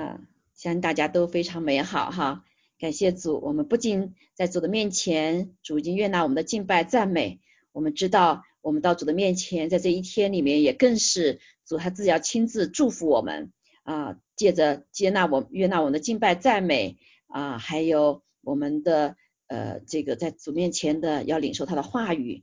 啊，相信大家都非常美好哈。感谢主，我们不仅在主的面前，主已经悦纳我们的敬拜赞美。我们知道，我们到主的面前，在这一天里面，也更是主他自己要亲自祝福我们啊，借着接纳我悦纳我们的敬拜赞美啊，还有我们的呃这个在主面前的要领受他的话语，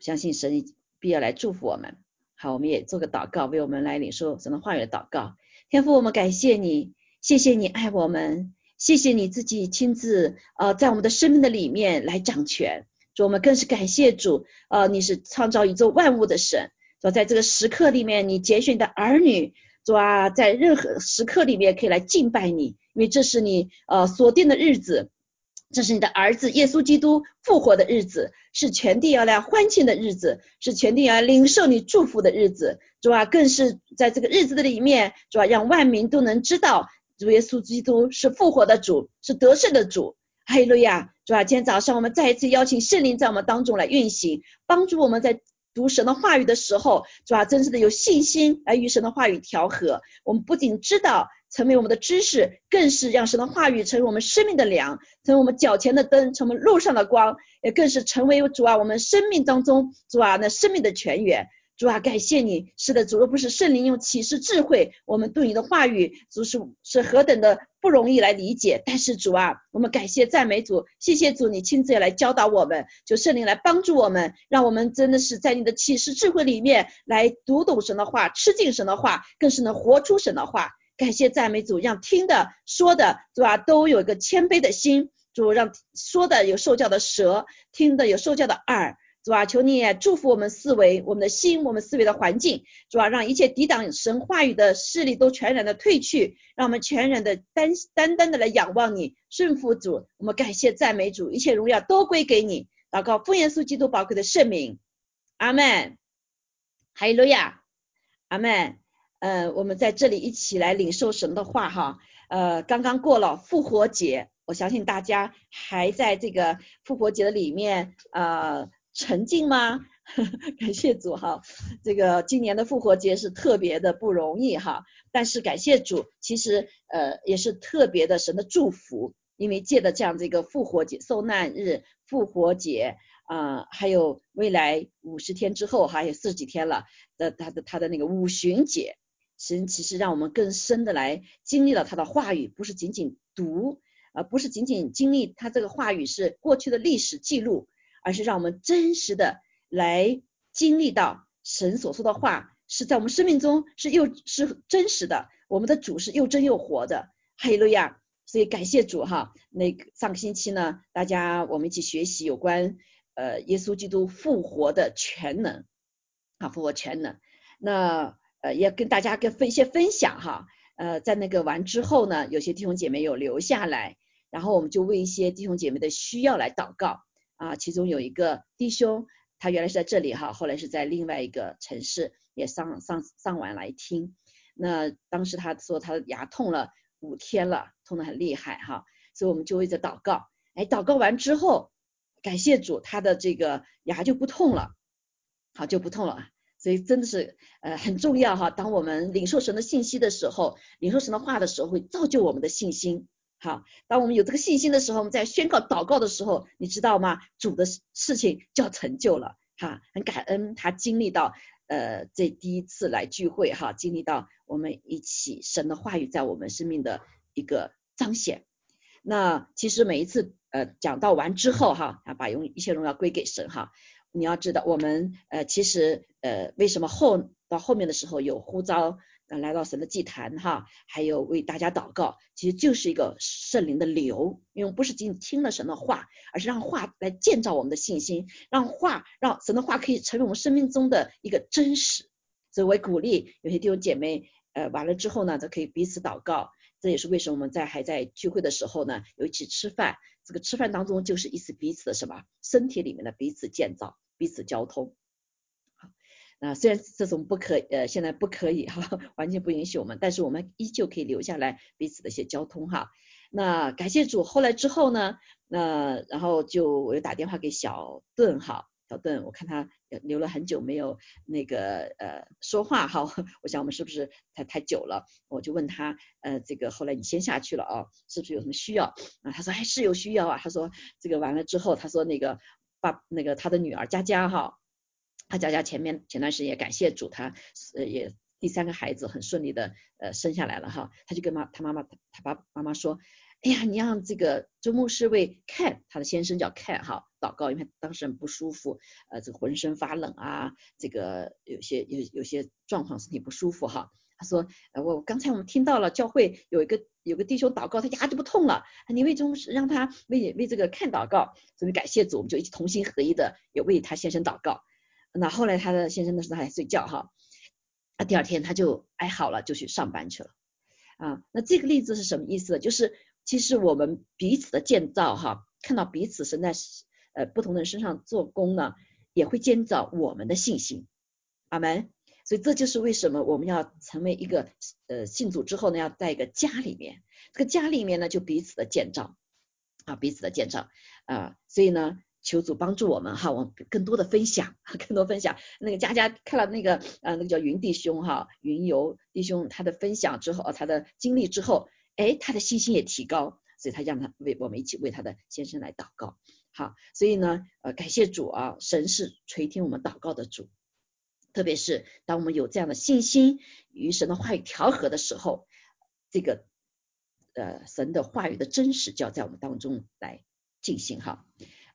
相信神必要来祝福我们。好，我们也做个祷告，为我们来领受神的话语的祷告。天父，我们感谢你，谢谢你爱我们。谢谢你自己亲自呃在我们的生命的里面来掌权，主我们更是感谢主，呃你是创造宇宙万物的神，说在这个时刻里面你拣选的儿女，主啊在任何时刻里面可以来敬拜你，因为这是你呃锁定的日子，这是你的儿子耶稣基督复活的日子，是全地要来欢庆的日子，是全地要领受你祝福的日子，主啊更是在这个日子的里面，主啊让万民都能知道。主耶稣基督是复活的主，是得胜的主。哈利路亚！主啊，今天早上我们再一次邀请圣灵在我们当中来运行，帮助我们在读神的话语的时候，主啊，真实的有信心来与神的话语调和。我们不仅知道成为我们的知识，更是让神的话语成为我们生命的粮，成为我们脚前的灯，成为路上的光，也更是成为主啊我们生命当中主啊那生命的泉源。主啊，感谢你，是的，主若不是圣灵用启示智慧，我们对你的话语，主是是何等的不容易来理解。但是主啊，我们感谢赞美主，谢谢主，你亲自来教导我们，就圣灵来帮助我们，让我们真的是在你的启示智慧里面来读懂神的话，吃进神的话，更是能活出神的话。感谢赞美主，让听的说的，主啊，都有一个谦卑的心，主让说的有受教的舌，听的有受教的耳。主啊，求你祝福我们思维、我们的心、我们思维的环境。主啊，让一切抵挡神话语的势力都全然的退去，让我们全然的单单单的来仰望你，顺服主。我们感谢赞美主，一切荣耀都归给你。祷告奉耶稣基督宝贵的圣名，阿门。哈利路亚，阿门。嗯，我们在这里一起来领受神的话哈。呃，刚刚过了复活节，我相信大家还在这个复活节的里面呃。沉静吗？感谢主哈，这个今年的复活节是特别的不容易哈，但是感谢主，其实呃也是特别的神的祝福，因为借的这样这个复活节、受难日、复活节啊，还有未来五十天之后哈有四十几天了的他的他的那个五旬节，神其实让我们更深的来经历了他的话语，不是仅仅读，而不是仅仅经历他这个话语是过去的历史记录。而是让我们真实的来经历到神所说的话是在我们生命中是又是真实的，我们的主是又真又活的，哈利路亚！所以感谢主哈。那个上个星期呢，大家我们一起学习有关呃耶稣基督复活的全能啊，复活全能。那呃也跟大家跟分一些分享哈。呃，在那个完之后呢，有些弟兄姐妹有留下来，然后我们就为一些弟兄姐妹的需要来祷告。啊，其中有一个弟兄，他原来是在这里哈，后来是在另外一个城市也上上上完来听。那当时他说他的牙痛了五天了，痛得很厉害哈，所以我们就为着祷告。哎，祷告完之后，感谢主，他的这个牙就不痛了，好就不痛了。所以真的是呃很重要哈，当我们领受神的信息的时候，领受神的话的时候，会造就我们的信心。好，当我们有这个信心的时候，我们在宣告祷告的时候，你知道吗？主的事情就要成就了。哈，很感恩他经历到呃这第一次来聚会哈，经历到我们一起神的话语在我们生命的一个彰显。那其实每一次呃讲到完之后哈，啊把用一切荣耀归给神哈。你要知道我们呃其实呃为什么后到后面的时候有呼召？呃来到神的祭坛哈，还有为大家祷告，其实就是一个圣灵的流，因为不是仅仅听了神的话，而是让话来建造我们的信心，让话让神的话可以成为我们生命中的一个真实。所以我鼓励有些弟兄姐妹，呃，完了之后呢，都可以彼此祷告。这也是为什么我们在还在聚会的时候呢，有一起吃饭，这个吃饭当中就是一次彼此的什么身体里面的彼此建造、彼此交通。啊，虽然这种不可，呃，现在不可以哈，完全不允许我们，但是我们依旧可以留下来彼此的一些交通哈。那感谢主，后来之后呢，那然后就我又打电话给小盾哈，小邓，我看他留了很久没有那个呃说话哈，我想我们是不是太太久了？我就问他，呃，这个后来你先下去了啊，是不是有什么需要啊？他说还是有需要啊。他说这个完了之后，他说那个爸那个他的女儿佳佳哈，他佳佳前面前段时间也感谢主，他呃也第三个孩子很顺利的呃生下来了哈，他就跟妈他妈妈他爸妈妈说。哎呀，你让这个周牧师为 Ken，他的先生叫 Ken 哈，祷告，因为当时很不舒服，呃，这个浑身发冷啊，这个有些有有些状况，身体不舒服哈。他说，呃，我刚才我们听到了教会有一个有个弟兄祷告，他牙就不痛了，你为中让他为为这个 Ken 祷告，所以感谢主，我们就一起同心合一的也为他先生祷告。那后来他的先生那时候还睡觉哈，啊，第二天他就哀好了，就去上班去了。啊，那这个例子是什么意思？就是。其实我们彼此的建造哈，看到彼此神在呃不同的人身上做工呢，也会建造我们的信心，阿门。所以这就是为什么我们要成为一个呃信主之后呢，要在一个家里面，这个家里面呢就彼此的建造啊，彼此的建造啊，所以呢求主帮助我们哈，我们更多的分享，更多分享。那个佳佳看了那个呃那个叫云弟兄哈，云游弟兄他的分享之后，他的经历之后。哎，他的信心也提高，所以他让他为我们一起为他的先生来祷告。好，所以呢，呃，感谢主啊，神是垂听我们祷告的主。特别是当我们有这样的信心与神的话语调和的时候，这个呃神的话语的真实就要在我们当中来进行哈。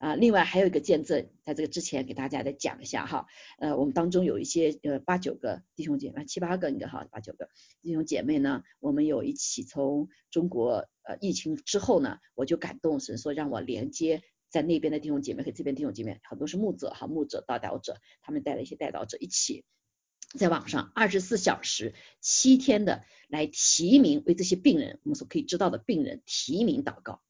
啊，另外还有一个见证，在这个之前给大家再讲一下哈。呃，我们当中有一些呃八九个弟兄姐妹，七八个应该哈，八九个弟兄姐妹呢，我们有一起从中国呃疫情之后呢，我就感动神说让我连接在那边的弟兄姐妹和这边弟兄姐妹，很多是牧者哈，牧者导导者，他们带了一些带导者一起在网上二十四小时七天的来提名为这些病人，我们所可以知道的病人提名祷告。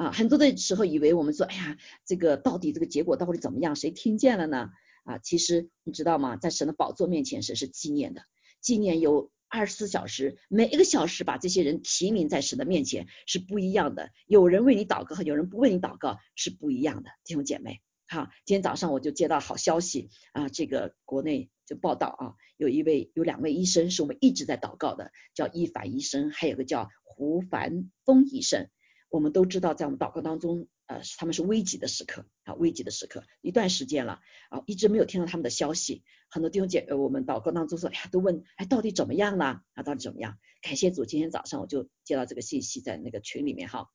啊，很多的时候以为我们说，哎呀，这个到底这个结果到底怎么样？谁听见了呢？啊，其实你知道吗？在神的宝座面前，神是纪念的，纪念有二十四小时，每一个小时把这些人提名在神的面前是不一样的。有人为你祷告和有人不为你祷告是不一样的，弟兄姐妹。好，今天早上我就接到好消息啊，这个国内就报道啊，有一位有两位医生是我们一直在祷告的，叫伊凡医生，还有个叫胡凡峰医生。我们都知道，在我们祷告当中，呃，他们是危急的时刻啊，危急的时刻，一段时间了啊，一直没有听到他们的消息。很多弟兄姐，呃，我们祷告当中说，哎呀，都问，哎，到底怎么样呢？啊，到底怎么样？感谢主，今天早上我就接到这个信息，在那个群里面哈，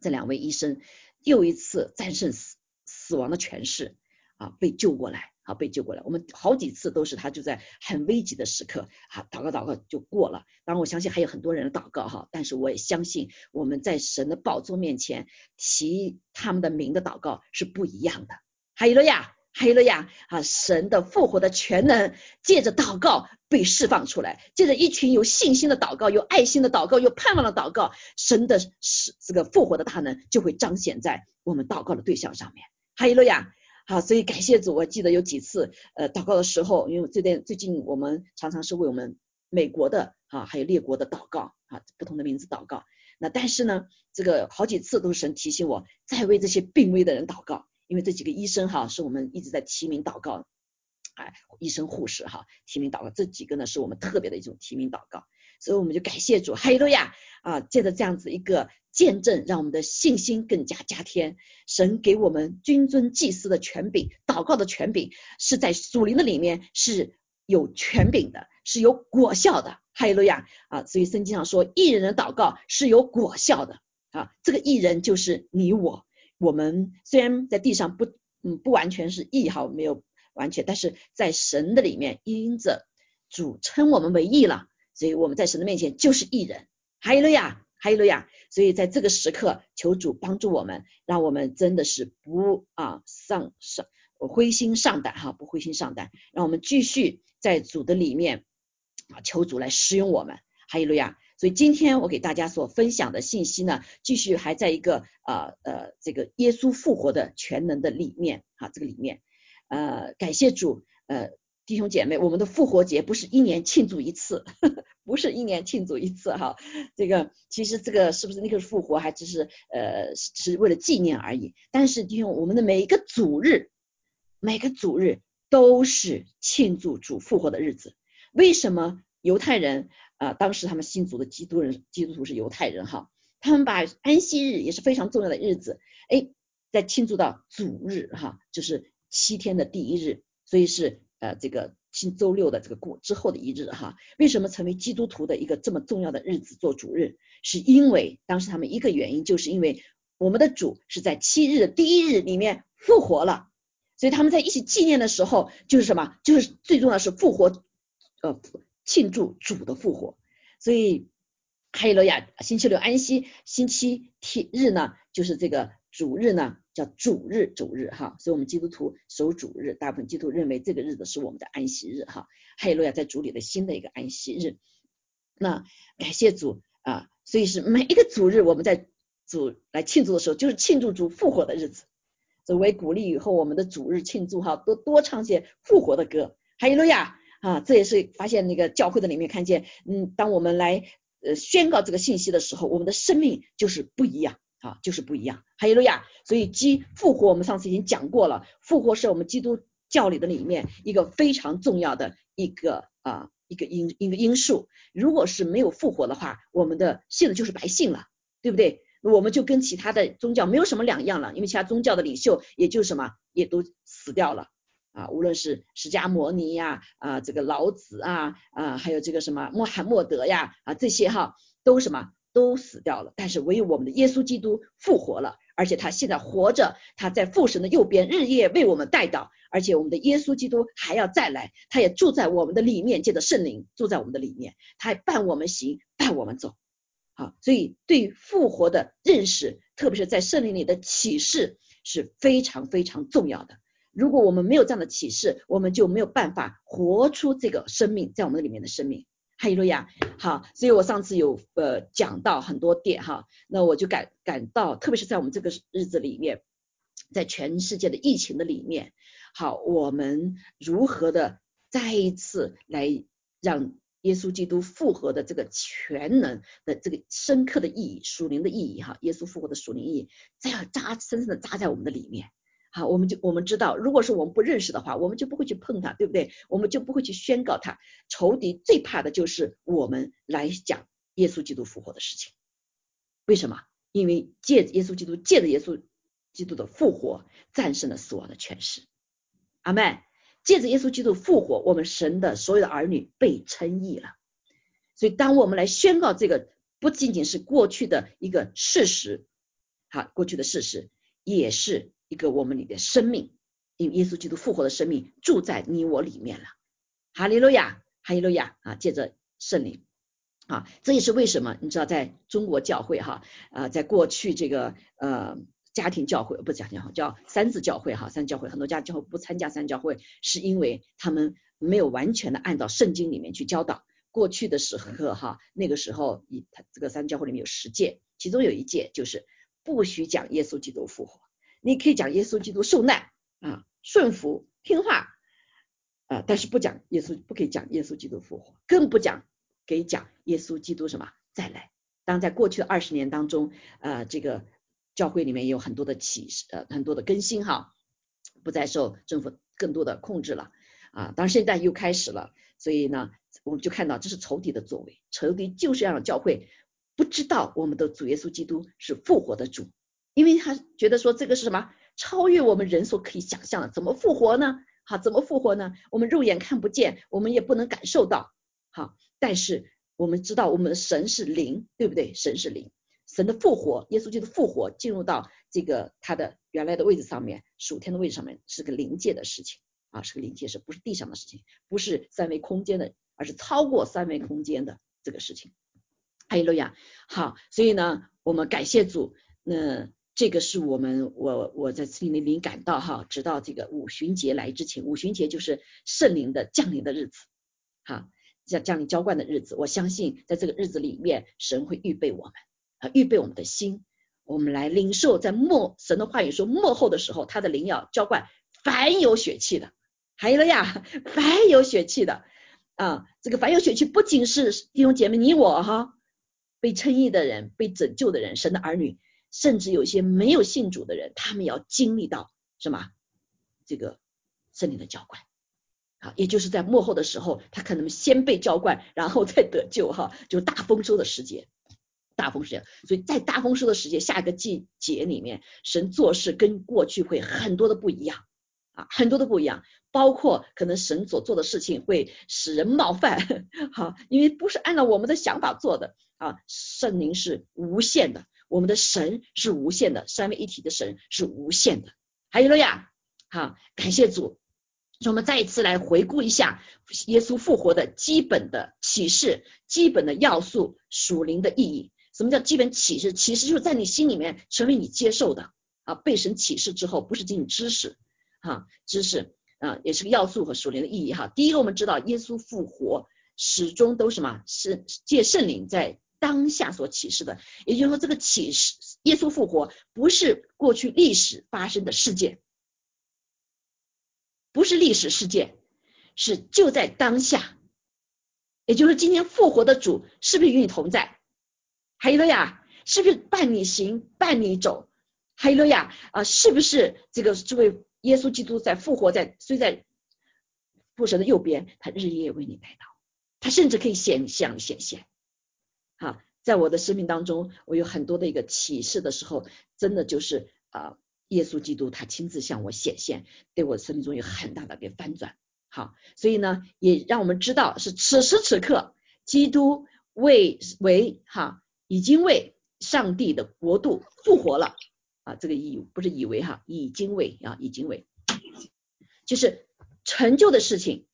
这两位医生又一次战胜死死亡的权势啊，被救过来。啊，被救过来，我们好几次都是他就在很危急的时刻，啊，祷告祷告就过了。当然，我相信还有很多人的祷告哈，但是我也相信我们在神的宝座面前提他们的名的祷告是不一样的。哈利路亚，哈利路亚啊！神的复活的全能借着祷告被释放出来，借着一群有信心的祷告、有爱心的祷告、有盼望的祷告，神的是这个复活的大能就会彰显在我们祷告的对象上面。哈利路亚。好，所以感谢主。我记得有几次，呃，祷告的时候，因为这边最近我们常常是为我们美国的啊，还有列国的祷告啊，不同的名字祷告。那但是呢，这个好几次都是神提醒我，再为这些病危的人祷告，因为这几个医生哈，是我们一直在提名祷告，哎，医生护士哈，提名祷告，这几个呢是我们特别的一种提名祷告。所以我们就感谢主，哈利路亚啊，借着这样子一个。见证让我们的信心更加加添。神给我们君尊祭司的权柄，祷告的权柄是在属灵的里面是有权柄的，是有果效的。哈利路亚啊！所以圣经上说，艺人的祷告是有果效的啊。这个艺人就是你我。我们虽然在地上不嗯不完全是义哈，没有完全，但是在神的里面，因着主称我们为义了，所以我们在神的面前就是艺人。哈利路亚。哈利路亚！所以在这个时刻，求主帮助我们，让我们真的是不啊上上灰心丧胆哈，不灰心丧胆，让我们继续在主的里面啊，求主来使用我们。哈利路亚！所以今天我给大家所分享的信息呢，继续还在一个呃呃这个耶稣复活的全能的里面啊，这个里面呃感谢主呃。弟兄姐妹，我们的复活节不是一年庆祝一次，不是一年庆祝一次哈。这个其实这个是不是那个复活，还只是呃是为了纪念而已。但是弟兄，我们的每一个主日每个主日都是庆祝主复活的日子。为什么犹太人啊，当时他们信主的基督人基督徒是犹太人哈，他们把安息日也是非常重要的日子，哎，在庆祝到主日哈，就是七天的第一日，所以是呃这个星周六的这个过之后的一日哈。为什么成为基督徒的一个这么重要的日子做主日？是因为当时他们一个原因，就是因为我们的主是在七日的第一日里面复活了，所以他们在一起纪念的时候，就是什么？就是最重要是复活。呃，庆祝主的复活，所以哈利路亚，星期六安息，星期天日呢，就是这个主日呢，叫主日，主日哈，所以我们基督徒守主日，大部分基督徒认为这个日子是我们的安息日哈，哈利路亚在主里的新的一个安息日，那感谢主啊，所以是每一个主日我们在主来庆祝的时候，就是庆祝主复活的日子，作为鼓励以后我们的主日庆祝哈，多多唱些复活的歌，哈利路亚。啊，这也是发现那个教会的里面看见，嗯，当我们来呃宣告这个信息的时候，我们的生命就是不一样。啊，就是不一样。哈利路亚！所以基复活，我们上次已经讲过了，复活是我们基督教里的里面一个非常重要的一个啊一个因一个因素。如果是没有复活的话，我们的信的就是白信了，对不对？我们就跟其他的宗教没有什么两样了，因为其他宗教的领袖也就什么也都死掉了。啊，无论是释迦摩尼呀，啊，这个老子啊，啊，还有这个什么穆罕默德呀，啊，这些哈都什么都死掉了，但是唯有我们的耶稣基督复活了，而且他现在活着，他在父神的右边日夜为我们带祷，而且我们的耶稣基督还要再来，他也住在我们的里面，借着圣灵住在我们的里面，他还伴我们行，伴我们走。好，所以对复活的认识，特别是在圣灵里的启示是非常非常重要的。如果我们没有这样的启示，我们就没有办法活出这个生命在我们的里面的生命。哈利路亚。好，所以我上次有呃讲到很多点哈，那我就感感到，特别是在我们这个日子里面，在全世界的疫情的里面，好，我们如何的再一次来让耶稣基督复活的这个全能的这个深刻的意义、属灵的意义哈，耶稣复活的属灵意义，再要扎深深的扎在我们的里面。好，我们就我们知道，如果是我们不认识的话，我们就不会去碰它，对不对？我们就不会去宣告它。仇敌最怕的就是我们来讲耶稣基督复活的事情。为什么？因为借耶稣基督，借着耶稣基督的复活，战胜了死亡的权势。阿门。借着耶稣基督复活，我们神的所有的儿女被称义了。所以，当我们来宣告这个，不仅仅是过去的一个事实，好，过去的事实也是。一个我们里的生命，因耶稣基督复活的生命住在你我里面了。哈利路亚，哈利路亚啊！借着圣灵啊，这也是为什么你知道，在中国教会哈啊，在过去这个呃家庭教会不是家庭教会，叫三字教会哈，三教会很多家教会不参加三教会，是因为他们没有完全的按照圣经里面去教导。过去的时候哈，那个时候一他这个三教会里面有十戒，其中有一戒就是不许讲耶稣基督复活。你可以讲耶稣基督受难啊，顺服听话啊，但是不讲耶稣，不可以讲耶稣基督复活，更不讲给讲耶稣基督什么再来。当在过去的二十年当中，呃，这个教会里面有很多的启示，呃，很多的更新哈，不再受政府更多的控制了啊。当然现在又开始了，所以呢，我们就看到这是仇敌的作为，仇敌就是要让教会不知道我们的主耶稣基督是复活的主。因为他觉得说这个是什么超越我们人所可以想象的，怎么复活呢？好，怎么复活呢？我们肉眼看不见，我们也不能感受到。好，但是我们知道我们的神是灵，对不对？神是灵，神的复活，耶稣基督复活进入到这个他的原来的位置上面，属天的位置上面，是个灵界的事情啊，是个灵界，是不是地上的事情？不是三维空间的，而是超过三维空间的这个事情。哈利路亚。好，所以呢，我们感谢主，那。这个是我们我我在心里灵感到哈，直到这个五旬节来之前，五旬节就是圣灵的降临的日子，哈，降降临浇灌的日子。我相信在这个日子里面，神会预备我们啊，预备我们的心，我们来领受在末神的话语说末后的时候，他的灵要浇灌凡有血气的，还有了呀，凡有血气的啊，这个凡有血气不仅是弟兄姐妹你我哈，被称义的人，被拯救的人，神的儿女。甚至有些没有信主的人，他们要经历到什么？这个圣灵的浇灌。啊，也就是在幕后的时候，他可能先被浇灌，然后再得救哈，就大丰收的时节，大丰收。所以在大丰收的时节，下一个季节里面，神做事跟过去会很多的不一样啊，很多的不一样，包括可能神所做的事情会使人冒犯，好，因为不是按照我们的想法做的啊，圣灵是无限的，我们的神是无限的，三位一体的神是无限的。还有了呀，好，感谢主。我们再一次来回顾一下耶稣复活的基本的启示、基本的要素、属灵的意义。什么叫基本启示？启示就是在你心里面成为你接受的啊，被神启示之后，不是仅仅知识哈，知识啊也是个要素和属灵的意义哈。第一个，我们知道耶稣复活始终都什么？是借圣灵在当下所启示的。也就是说，这个启示耶稣复活不是过去历史发生的事件。不是历史事件，是就在当下，也就是今天复活的主是不是与你同在？还有了呀，是不是伴你行，伴你走？还有了呀，啊，是不是这个这位耶稣基督在复活在虽在父神的右边，他日夜为你带到，他甚至可以显象显现。好，在我的生命当中，我有很多的一个启示的时候，真的就是啊。耶稣基督他亲自向我显现，对我生命中有很大的一个翻转。好，所以呢，也让我们知道是此时此刻，基督为为哈已经为上帝的国度复活了啊，这个以不是以为哈，已经为啊已经为，就是成就的事情，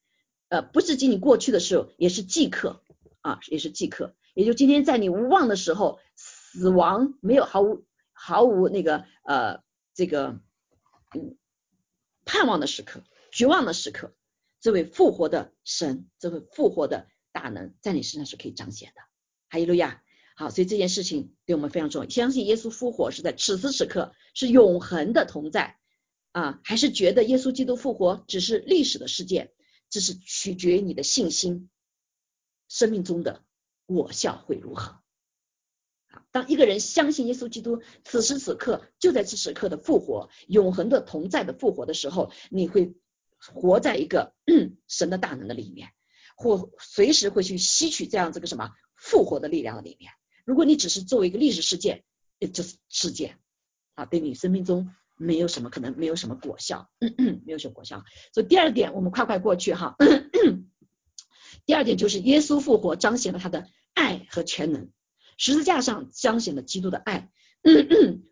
呃，不是仅仅过去的时候，也是即刻啊，也是即刻，也就今天在你无望的时候，死亡没有毫无毫无那个呃。这个嗯，盼望的时刻，绝望的时刻，这位复活的神，这位复活的大能，在你身上是可以彰显的。哈利路亚！好，所以这件事情对我们非常重要。相信耶稣复活是在此时此刻，是永恒的同在啊，还是觉得耶稣基督复活只是历史的事件？这是取决于你的信心，生命中的果效会如何啊？当一个人相信耶稣基督此时此刻就在此时刻的复活，永恒的同在的复活的时候，你会活在一个 神的大能的里面，或随时会去吸取这样这个什么复活的力量的里面。如果你只是作为一个历史事件，就是事件啊，对你生命中没有什么可能，没有什么果效，没有什么果效。所以第二点，我们快快过去哈。第二点就是耶稣复活彰显了他的爱和全能。十字架上彰显了基督的爱，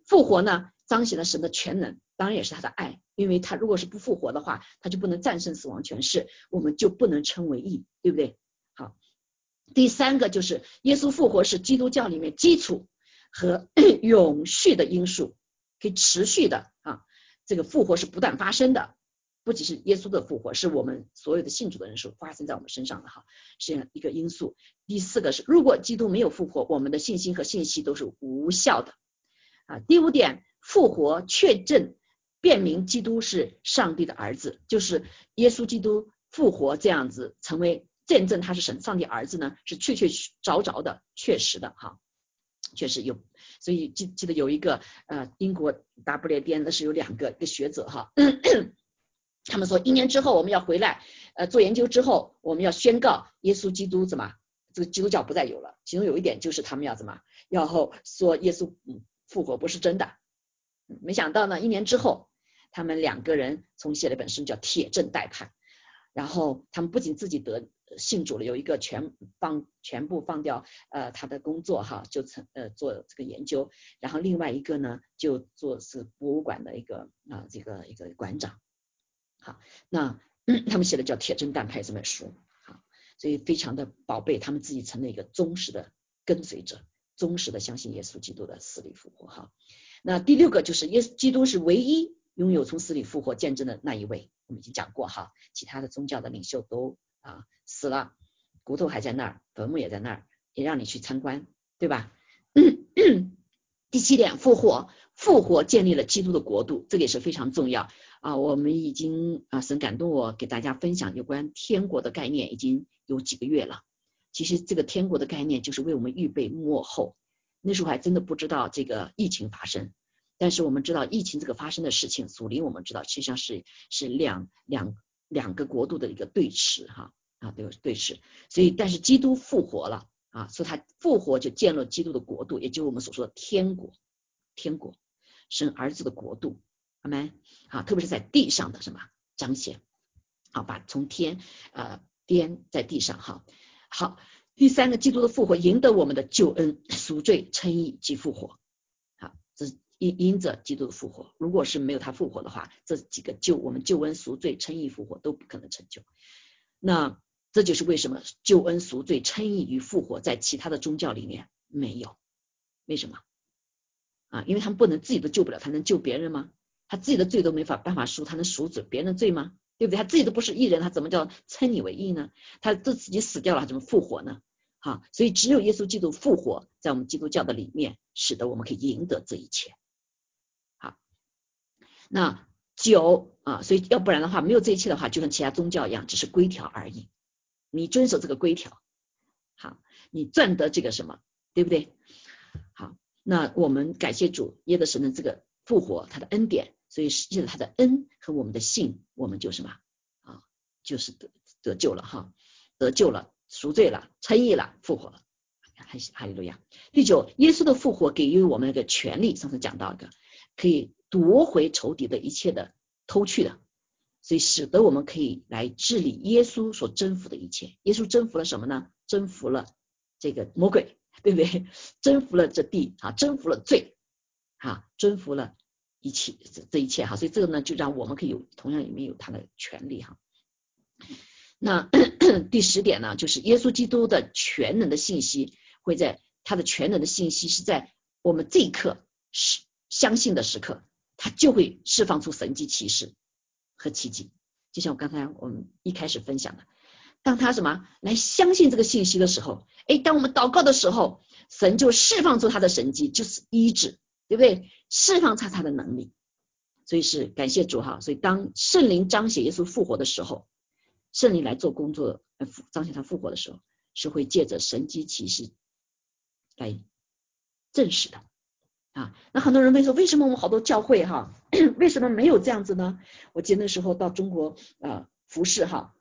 复活呢彰显了神的全能，当然也是他的爱，因为他如果是不复活的话，他就不能战胜死亡权势，我们就不能称为义，对不对？好，第三个就是耶稣复活是基督教里面基础和 永续的因素，可以持续的啊，这个复活是不断发生的。不仅是耶稣的复活，是我们所有的信主的人是发生在我们身上的哈，是一个因素。第四个是，如果基督没有复活，我们的信心和信息都是无效的啊。第五点，复活确证辨明基督是上帝的儿子，就是耶稣基督复活这样子成为见证他是神上帝儿子呢，是确确凿凿的、确实的哈，确实有。所以记记得有一个呃英国大不列颠的是有两个一个学者哈。他们说，一年之后我们要回来，呃，做研究之后，我们要宣告耶稣基督怎么，这个基督教不再有了。其中有一点就是他们要怎么，要说耶稣复活不是真的。没想到呢，一年之后，他们两个人从写了一本书叫《铁证待判》，然后他们不仅自己得信主了，有一个全放全部放掉呃他的工作哈，就成呃做这个研究，然后另外一个呢就做是博物馆的一个啊这个一个馆长。好，那 他们写的叫《铁证担拍》这本书，好，所以非常的宝贝，他们自己成了一个忠实的跟随者，忠实的相信耶稣基督的死里复活。哈，那第六个就是耶稣基督是唯一拥有从死里复活见证的那一位，我们已经讲过哈，其他的宗教的领袖都啊死了，骨头还在那儿，坟墓也在那儿，也让你去参观，对吧？第七点，复活，复活建立了基督的国度，这个也是非常重要啊。我们已经啊，神感动我给大家分享有关天国的概念，已经有几个月了。其实这个天国的概念就是为我们预备幕后，那时候还真的不知道这个疫情发生，但是我们知道疫情这个发生的事情，属灵我们知道实际上是是两两两个国度的一个对峙哈啊对对峙，所以但是基督复活了啊，所以他复活就建了基督的国度，也就是我们所说的天国天国生儿子的国度，好没啊？特别是在地上的什么彰显，好把从天呃颠在地上哈好。第三个，基督的复活赢得我们的救恩、赎罪、称义及复活。好，这是因因着基督的复活。如果是没有他复活的话，这几个救我们救恩、赎罪、称义、复活都不可能成就。那这就是为什么救恩、赎罪、称义与复活在其他的宗教里面没有？为什么？啊，因为他们不能自己都救不了，他能救别人吗？他自己的罪都没法办法赎，他能赎罪别人的罪吗？对不对？他自己都不是艺人，他怎么叫称你为义呢？他都自己死掉了，怎么复活呢？好，所以只有耶稣基督复活，在我们基督教的里面，使得我们可以赢得这一切。好，那九啊，所以要不然的话，没有这一切的话，就像其他宗教一样，只是规条而已。你遵守这个规条，好，你赚得这个什么，对不对？好，那我们感谢主耶和神的这个复活，他的恩典。所以，借着他的恩和我们的信，我们就什么啊，就是得得救了哈，得救了，赎罪了，称义了，复活了，还哈利路亚。第九，耶稣的复活给予我们一个权利，上次讲到一个可以夺回仇敌的一切的偷去的，所以使得我们可以来治理耶稣所征服的一切。耶稣征服了什么呢？征服了这个魔鬼，对不对？征服了这地啊，征服了罪啊，征服了。一切这这一切哈，所以这个呢，就让我们可以有同样里面有他的权利哈。那 第十点呢，就是耶稣基督的全能的信息会在他的全能的信息是在我们这一刻是相信的时刻，他就会释放出神迹奇事和奇迹。就像我刚才我们一开始分享的，当他什么来相信这个信息的时候，哎，当我们祷告的时候，神就释放出他的神迹，就是医治。对不对？释放他他的能力，所以是感谢主哈。所以当圣灵彰显耶稣复活的时候，圣灵来做工作，彰显他复活的时候，是会借着神机骑士来证实的啊。那很多人会说，为什么我们好多教会哈，为什么没有这样子呢？我记得那时候到中国啊服侍哈，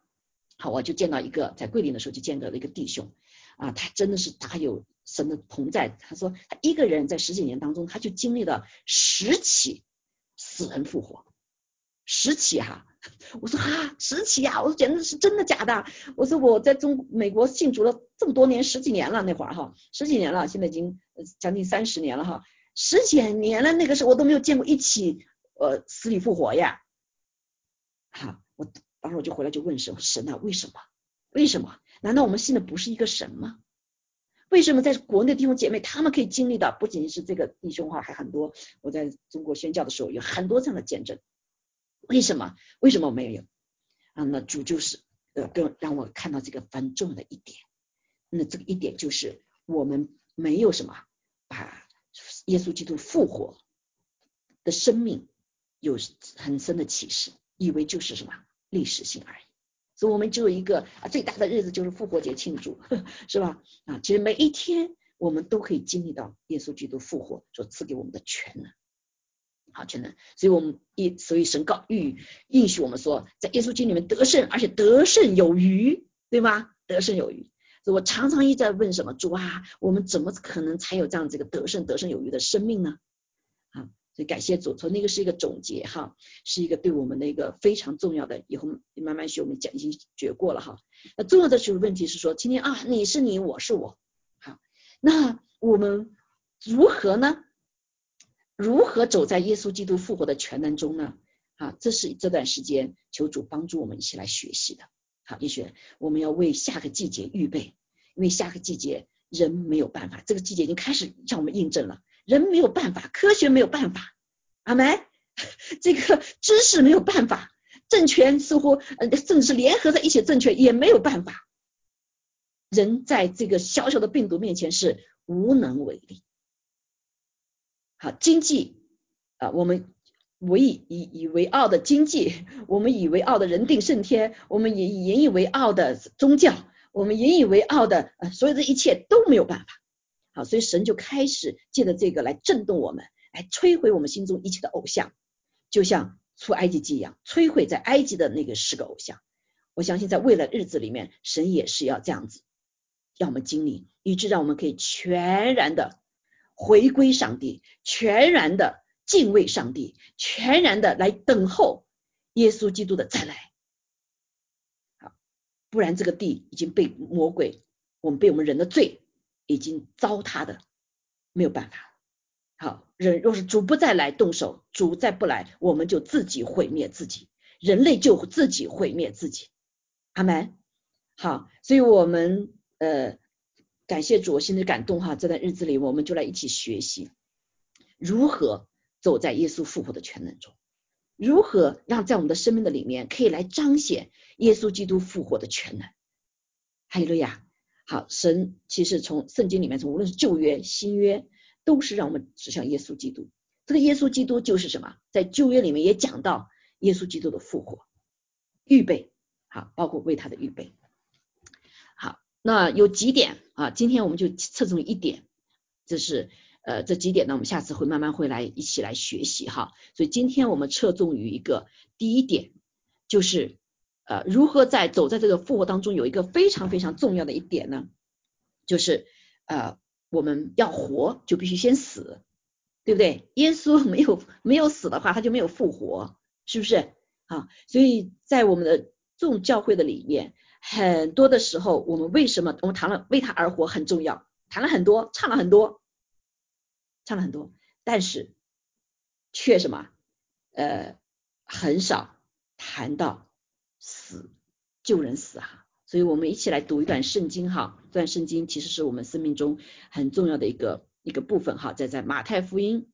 好我就见到一个在桂林的时候就见到了一个弟兄。啊，他真的是大有。神的同在，他说他一个人在十几年当中，他就经历了十起死人复活，十起 哈，我说哈十起呀，我说简直是真的假的，我说我在中美国信主了这么多年，十几年了那会儿哈，十几年了，现在已经将近三十年了哈，十几年了那个时候我都没有见过一起呃死里复活呀，哈，我当时我就回来就问神神啊，为什么？为什么？难道我们信的不是一个神吗？为什么在国内弟兄姐妹他们可以经历的不仅仅是这个弟兄哈，还很多。我在中国宣教的时候有很多这样的见证。为什么？为什么我没有？啊，那主就是呃，跟让我看到这个很重的一点。那这个一点就是我们没有什么把耶稣基督复活的生命有很深的启示，以为就是什么历史性而已。所以我们只有一个啊，最大的日子就是复活节庆祝，是吧？啊，其实每一天我们都可以经历到耶稣基督复活所赐给我们的全能，好全能。所以我们一所以神告预应许我们说，在耶稣基督里面得胜，而且得胜有余，对吗？得胜有余。所以我常常一直在问什么主啊，我们怎么可能才有这样这个得胜得胜有余的生命呢？啊？所以感谢主，从那个是一个总结哈，是一个对我们的一个非常重要的，以后慢慢学我们讲已经学过了哈。那重要的就是问题是说，今天啊，你是你，我是我，好，那我们如何呢？如何走在耶稣基督复活的全能中呢？啊，这是这段时间求主帮助我们一起来学习的。好，一学我们要为下个季节预备，因为下个季节人没有办法，这个季节已经开始向我们印证了。人没有办法，科学没有办法，阿梅，这个知识没有办法，政权似乎呃，甚至是联合在一起，政权也没有办法。人在这个小小的病毒面前是无能为力。好，经济啊，我们为以以为傲的经济，我们以为傲的人定胜天，我们以引以为傲的宗教，我们引以为傲的呃，所有的一切都没有办法。好，所以神就开始借着这个来震动我们，来摧毁我们心中一切的偶像，就像出埃及记一样，摧毁在埃及的那个十个偶像。我相信在未来日子里面，神也是要这样子，让我们经历，以致让我们可以全然的回归上帝，全然的敬畏上帝，全然的来等候耶稣基督的再来。好，不然这个地已经被魔鬼，我们被我们人的罪已经糟蹋的没有办法。好，人若是主不再来动手，主再不来，我们就自己毁灭自己，人类就自己毁灭自己。阿门。好，所以我们呃感谢主，心里感动哈。这段日子里，我们就来一起学习如何走在耶稣复活的全能中，如何让在我们的生命的里面可以来彰显耶稣基督复活的全能。哈利路亚。好，神其实从圣经里面，从无论是旧约、新约，都是让我们指向耶稣基督。这个耶稣基督就是什么？在旧约里面也讲到耶稣基督的复活，预备。好，包括为他的预备。好，那有几点啊？今天我们就侧重一点，这是呃这几点呢，我们下次会慢慢会来一起来学习哈。所以今天我们侧重于一个第一点，就是呃如何在走在这个复活当中，有一个非常非常重要的一点呢，就是呃我们要活就必须先死，对不对？耶稣 没有没有死的话，他就没有复活，是不是？啊，所以在我们的这种教会的里面，很多的时候，我们为什么我们谈了为他而活很重要，谈了很多，唱了很多，唱了很多，但是却什么呃很少谈到死救人死啊，所以我们一起来读一段圣经哈，这段圣经其实是我们生命中很重要的一个一个部分哈，在在马太福音。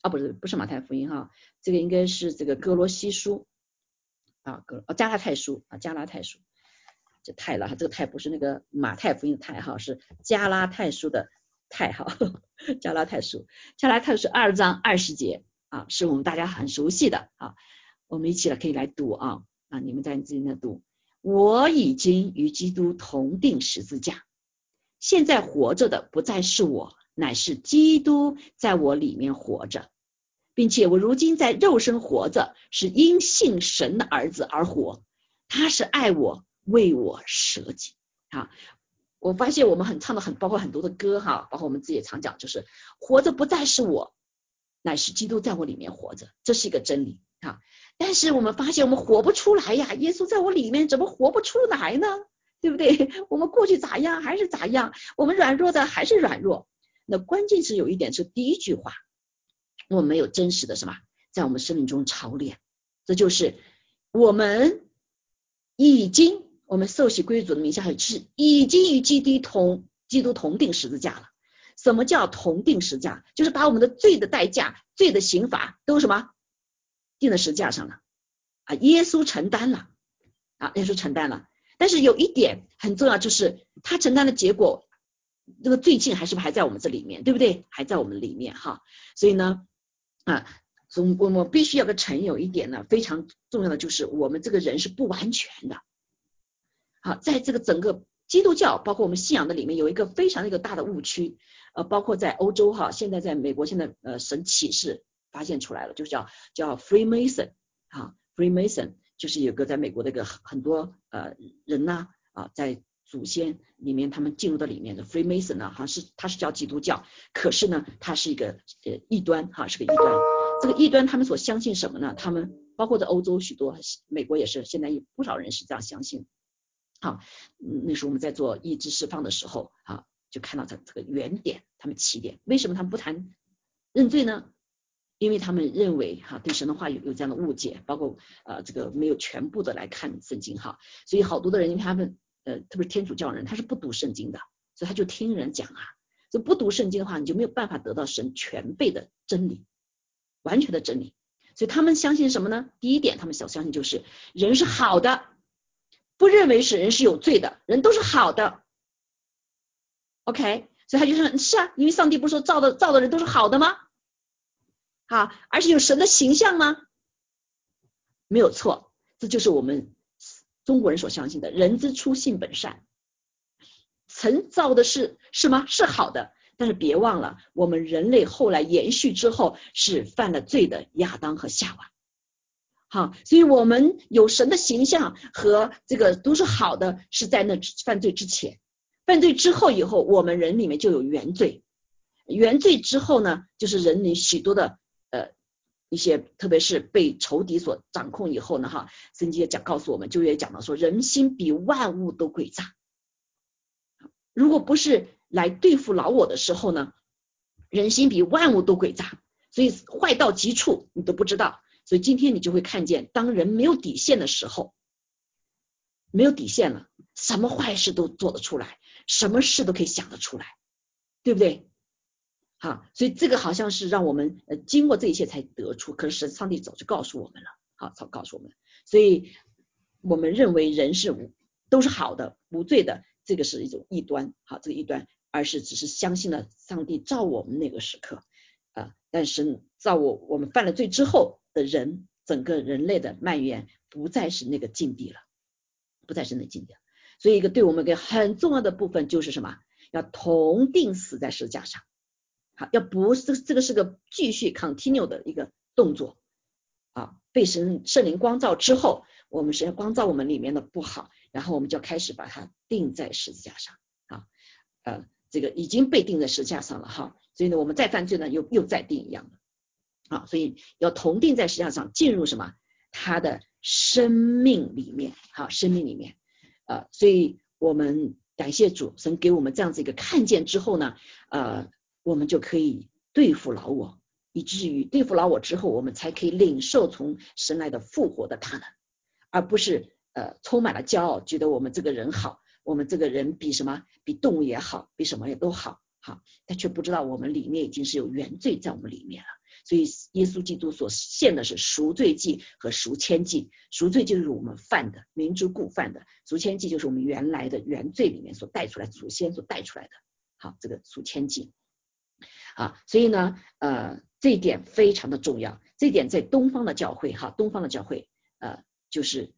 啊不是不是马太福音哈，这个应该是这个哥罗西书。啊，个加拉太书。啊，加拉太书，这太了哈，这个太不是那个马太福音的太哈，是加拉太书的太哈，加拉太书，加拉太书二章二十节啊，是我们大家很熟悉的啊，我们一起来可以来读啊。啊，你们在你自己那读，我已经与基督同定十字架，现在活着的不再是我，乃是基督在我里面活着。并且我如今在肉身活着，是因信神的儿子而活。他是爱我，为我舍己。啊，我发现我们很唱的很，包括很多的歌哈，包括我们自己也常讲，就是活着不再是我，乃是基督在我里面活着，这是一个真理啊。但是我们发现我们活不出来呀，耶稣在我里面怎么活不出来呢？对不对？我们过去咋样还是咋样，我们软弱的还是软弱。那关键是有一点是第一句话。我们没有真实的什么，在我们生命中操练，这就是我们已经我们受洗归主的名下是已经与基督同基督同定十字架了。什么叫同定十字架？就是把我们的罪的代价、罪的刑罚都什么定在十字架上了啊！耶稣承担了啊，耶稣承担了。但是有一点很重要，就是他承担的结果，这个罪性还是不还在我们这里面，对不对？还在我们里面哈。所以呢。啊，总我们必须要个承有一点呢，非常重要的就是我们这个人是不完全的。好，在这个整个基督教，包括我们信仰的里面，有一个非常一个大的误区，呃，包括在欧洲哈，现在在美国，现在呃神启示发现出来了，就是叫叫 Freemason 啊，Freemason 就是有个在美国的一个很多呃人呐啊，在祖先里面他们进入到里面的 Freemason 呢，好像是他是叫基督教，可是呢，他是一个呃异端哈，是个异端。这个异端他们所相信什么呢？他们包括在欧洲许多，美国也是，现在有不少人是这样相信。好，那时候我们在做意志释放的时候，啊，就看到这这个原点，他们起点，为什么他们不谈认罪呢？因为他们认为哈，对神的话有有这样的误解，包括呃这个没有全部的来看圣经哈，所以好多的人因为他们。呃，特别是天主教人，他是不读圣经的，所以他就听人讲啊。就不读圣经的话，你就没有办法得到神全备的真理，完全的真理。所以他们相信什么呢？第一点，他们想相信就是人是好的，不认为是人是有罪的，人都是好的。OK，所以他就说，是啊，因为上帝不是说造的造的人都是好的吗？啊，而且有神的形象吗？没有错，这就是我们。中国人所相信的“人之初，性本善”，神造的是是吗？是好的，但是别忘了，我们人类后来延续之后是犯了罪的亚当和夏娃。好，所以我们有神的形象和这个都是好的，是在那犯罪之前，犯罪之后以后，我们人里面就有原罪。原罪之后呢，就是人里许多的一些，特别是被仇敌所掌控以后呢，哈，圣经也讲告诉我们，就也讲到说，人心比万物都诡诈。如果不是来对付老我的时候呢，人心比万物都诡诈，所以坏到极处你都不知道。所以今天你就会看见，当人没有底线的时候，没有底线了，什么坏事都做得出来，什么事都可以想得出来，对不对？好，所以这个好像是让我们呃经过这一切才得出，可是上帝早就告诉我们了，好，早告诉我们，所以我们认为人是无都是好的无罪的，这个是一种异端，好，这个异端，而是只是相信了上帝造我们那个时刻啊，但是造我我们犯了罪之后的人，整个人类的蔓延不再是那个境地了，不再是那境地了，所以一个对我们一个很重要的部分就是什么，要同定死在十字架上。要不是这个是个继续 continue 的一个动作。啊，被神圣灵光照之后，我们神光照我们里面的不好，然后我们就开始把它钉在十字架上。啊，呃，这个已经被钉在十字架上了哈，所以呢，我们再犯罪呢，又又再钉一样的。啊，所以要同钉在十字架上，进入什么？他的生命里面，好，生命里面。啊，所以我们感谢主神给我们这样子一个看见之后呢，呃。我们就可以对付老我，以至于对付老我之后，我们才可以领受从神来的复活的大能，而不是呃充满了骄傲，觉得我们这个人好，我们这个人比什么比动物也好，比什么也都好，好，但却不知道我们里面已经是有原罪在我们里面了。所以耶稣基督所献的是赎罪祭和赎愆祭，赎罪就是我们犯的明知故犯的，赎愆祭就是我们原来的原罪里面所带出来祖先所带出来的，好，这个赎愆祭。啊，所以呢，呃，这一点非常的重要。这点在东方的教会，哈，东方的教会，呃，就是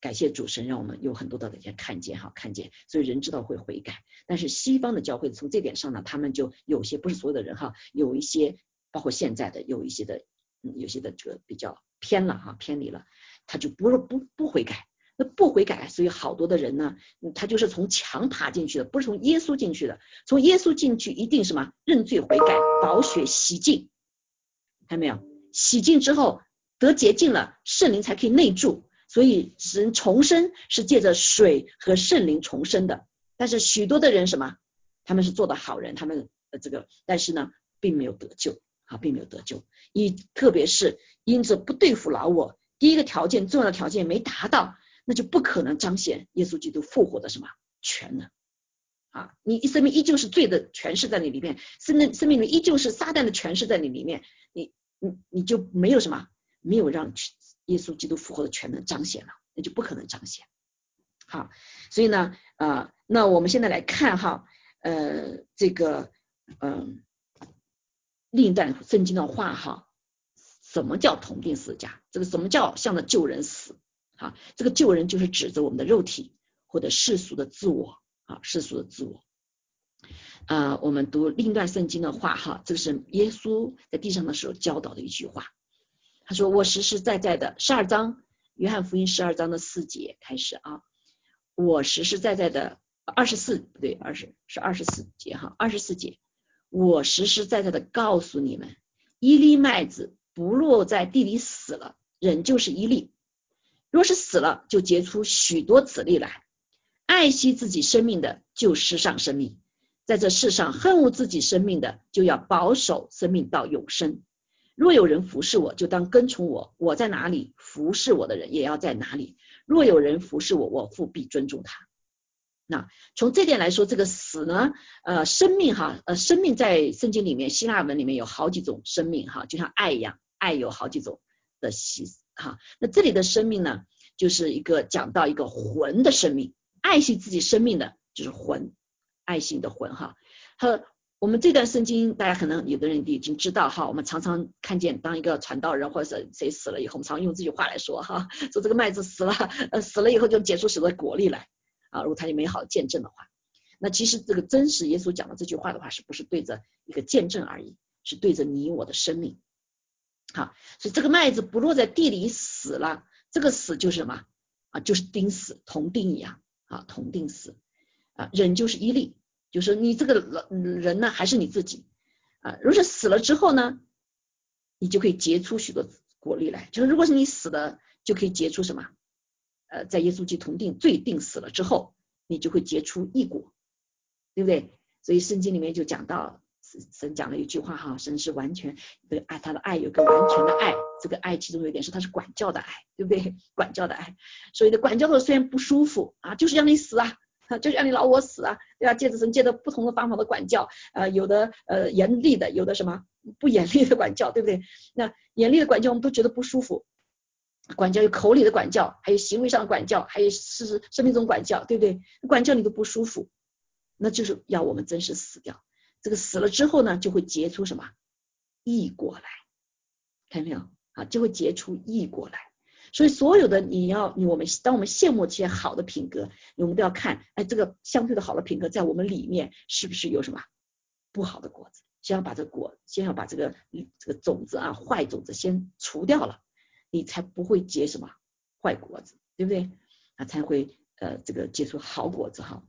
感谢主神，让我们有很多的一些看见，哈，看见，所以人知道会悔改。但是西方的教会从这点上呢，他们就有些不是所有的人哈，有一些包括现在的有一些的，嗯有些的这个比较偏了哈，偏离了，他就不不不悔改。那不悔改，所以好多的人呢，他就是从墙爬进去的，不是从耶稣进去的。从耶稣进去一定什么认罪悔改，宝血洗净，看到没有？洗净之后得洁净了，圣灵才可以内住。所以使人重生是借着水和圣灵重生的。但是许多的人什么？他们是做的好人，他们呃这个，但是呢，并没有得救啊，并没有得救。一特别是因着不对付老我，第一个条件重要的条件没达到。那就不可能彰显耶稣基督复活的什么全能啊！你生命依旧是罪的权势在你里面，生命生命里依旧是撒旦的权势在你里面，你你你就没有什么，没有让耶稣基督复活的全能彰显了，那就不可能彰显。好，所以呢，啊，那我们现在来看哈，呃，这个，嗯，另一段圣经的话哈，什么叫同定死家？这个什么叫向着救人死？啊，这个救人就是指着我们的肉体或者世俗的自我啊，世俗的自我。啊，我们读另一段圣经的话哈，这个是耶稣在地上的时候教导的一句话。他说：“我实实在在的，十二章，约翰福音十二章的四节开始啊，我实实在在的，二十四不对，二十是二十四节哈，二十四节，我实实在在的告诉你们，一粒麦子不落在地里死了，人就是一粒。”若是死了，就结出许多子粒来。爱惜自己生命的，就失上生命；在这世上恨恶自己生命的，就要保守生命到永生。若有人服侍我，就当跟从我；我在哪里，服侍我的人也要在哪里。若有人服侍我，我父必尊重他。那从这点来说，这个死呢，呃，生命哈，呃，生命在圣经里面，希腊文里面有好几种生命哈，就像爱一样，爱有好几种的习。哈，那这里的生命呢，就是一个讲到一个魂的生命，爱惜自己生命的就是魂，爱惜的魂哈。和我们这段圣经，大家可能有的人已经知道哈，我们常常看见当一个传道人或者谁死了以后，我们常用这句话来说哈，说这个麦子死了，呃，死了以后就结出许多果粒来啊，如果他有美好的见证的话，那其实这个真实耶稣讲的这句话的话，是不是对着一个见证而已？是对着你我的生命。好，所以这个麦子不落在地里死了，这个死就是什么啊？就是钉死，同钉一样啊，同钉死啊。人就是一粒，就是你这个人呢，还是你自己啊。如果是死了之后呢，你就可以结出许多果粒来。就是如果是你死的，就可以结出什么？呃，在耶稣基督同定罪定死了之后，你就会结出异果，对不对？所以圣经里面就讲到。神讲了一句话哈，神是完全的爱，他的爱有个完全的爱，这个爱其中有一点是他是管教的爱，对不对？管教的爱，所以的管教的虽然不舒服啊，就是让你死啊，就是让你老我死啊，对吧？借着神借着不同的方法的管教，呃，有的呃严厉的，有的什么不严厉的管教，对不对？那严厉的管教我们都觉得不舒服，管教有口里的管教，还有行为上的管教，还有是生命中管教，对不对？管教你都不舒服，那就是要我们真实死掉。这个死了之后呢，就会结出什么异果来，看见没有啊？就会结出异果来。所以所有的你要你我们当我们羡慕这些好的品格，我们都要看，哎，这个相对的好的品格在我们里面是不是有什么不好的果子？先要把这果，先要把这个这个种子啊，坏种子先除掉了，你才不会结什么坏果子，对不对？啊，才会呃这个结出好果子哈。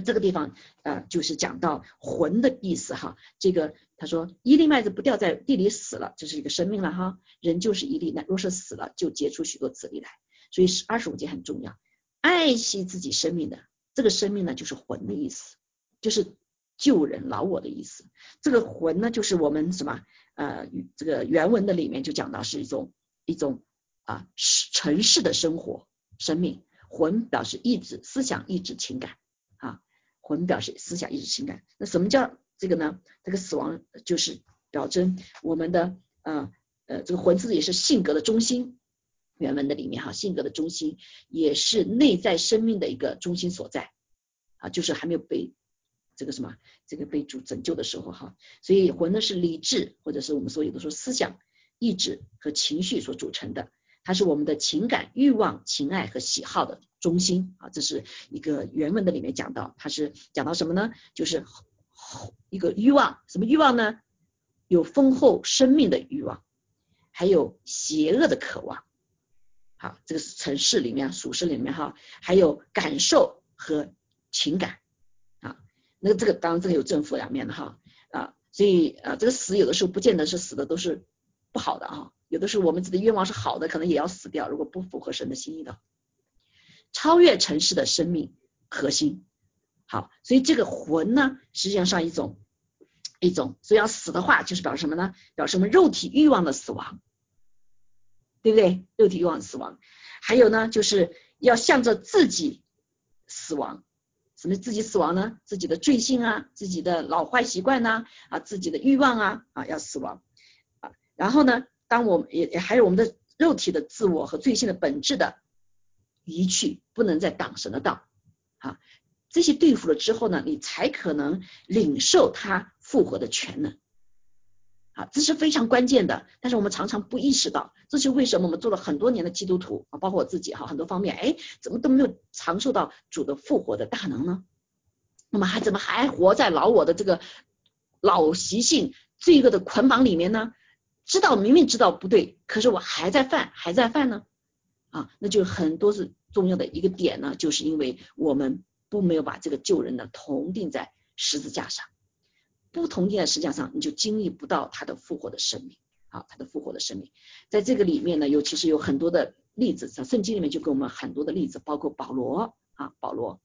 这个地方呃，就是讲到魂的意思哈。这个他说，一粒麦子不掉在地里死了，这是一个生命了哈。人就是一粒，那若是死了，就结出许多子粒来。所以是二十五节很重要，爱惜自己生命的这个生命呢，就是魂的意思，就是救人老我的意思。这个魂呢，就是我们什么呃，这个原文的里面就讲到是一种一种啊，城市的生活生命。魂表示意志、思想、意志、情感。魂表示思想、意识、情感。那什么叫这个呢？这个死亡就是表征我们的呃呃这个魂字也是性格的中心。原文的里面哈，性格的中心也是内在生命的一个中心所在啊，就是还没有被这个什么这个被主拯救的时候哈。所以魂呢是理智或者是我们所有的说思想、意志和情绪所组成的。它是我们的情感、欲望、情爱和喜好的中心啊，这是一个原文的里面讲到，它是讲到什么呢？就是一个欲望，什么欲望呢？有丰厚生命的欲望，还有邪恶的渴望。好，这个是城市里面、属世里面哈，还有感受和情感啊。那这个当然这个有正负两面的哈啊，所以啊，这个死有的时候不见得是死的都是不好的啊。有的时候我们自己的愿望是好的，可能也要死掉。如果不符合神的心意的，超越城市的生命核心。好，所以这个魂呢，实际上上一种一种，所以要死的话，就是表示什么呢？表示我们肉体欲望的死亡，对不对？肉体欲望死亡。还有呢，就是要向着自己死亡。什么自己死亡呢？自己的罪性啊，自己的老坏习惯呐，啊，自己的欲望啊，啊，要死亡啊。然后呢？当我们也也还有我们的肉体的自我和罪性的本质的一去，不能再挡神的道啊，这些对付了之后呢，你才可能领受他复活的全能啊，这是非常关键的。但是我们常常不意识到，这是为什么我们做了很多年的基督徒啊，包括我自己哈，很多方面，哎，怎么都没有尝受到主的复活的大能呢？那么还怎么还活在老我的这个老习性罪恶的捆绑里面呢？知道明明知道不对，可是我还在犯，还在犯呢，啊，那就很多是重要的一个点呢，就是因为我们不没有把这个救人呢同定在十字架上，不同定在十字架上，你就经历不到他的复活的生命，啊，他的复活的生命，在这个里面呢，尤其是有很多的例子，在圣经里面就给我们很多的例子，包括保罗啊，保罗。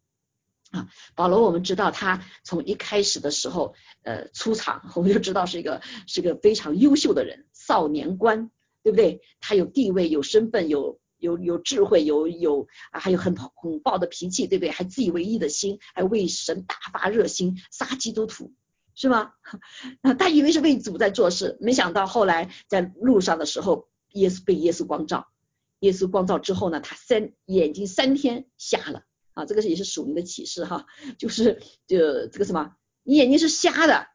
啊，保罗，我们知道他从一开始的时候，呃，出场我们就知道是一个是个非常优秀的人，少年官，对不对？他有地位，有身份，有有有智慧，有有啊，还有很很暴的脾气，对不对？还自以为意的心，还为神大发热心，杀基督徒，是吗？啊，他以为是为主在做事，没想到后来在路上的时候，耶稣被耶稣光照，耶稣光照之后呢，他三眼睛三天瞎了。啊，这个是也是属灵的启示哈，就是就这个什么，你眼睛是瞎的，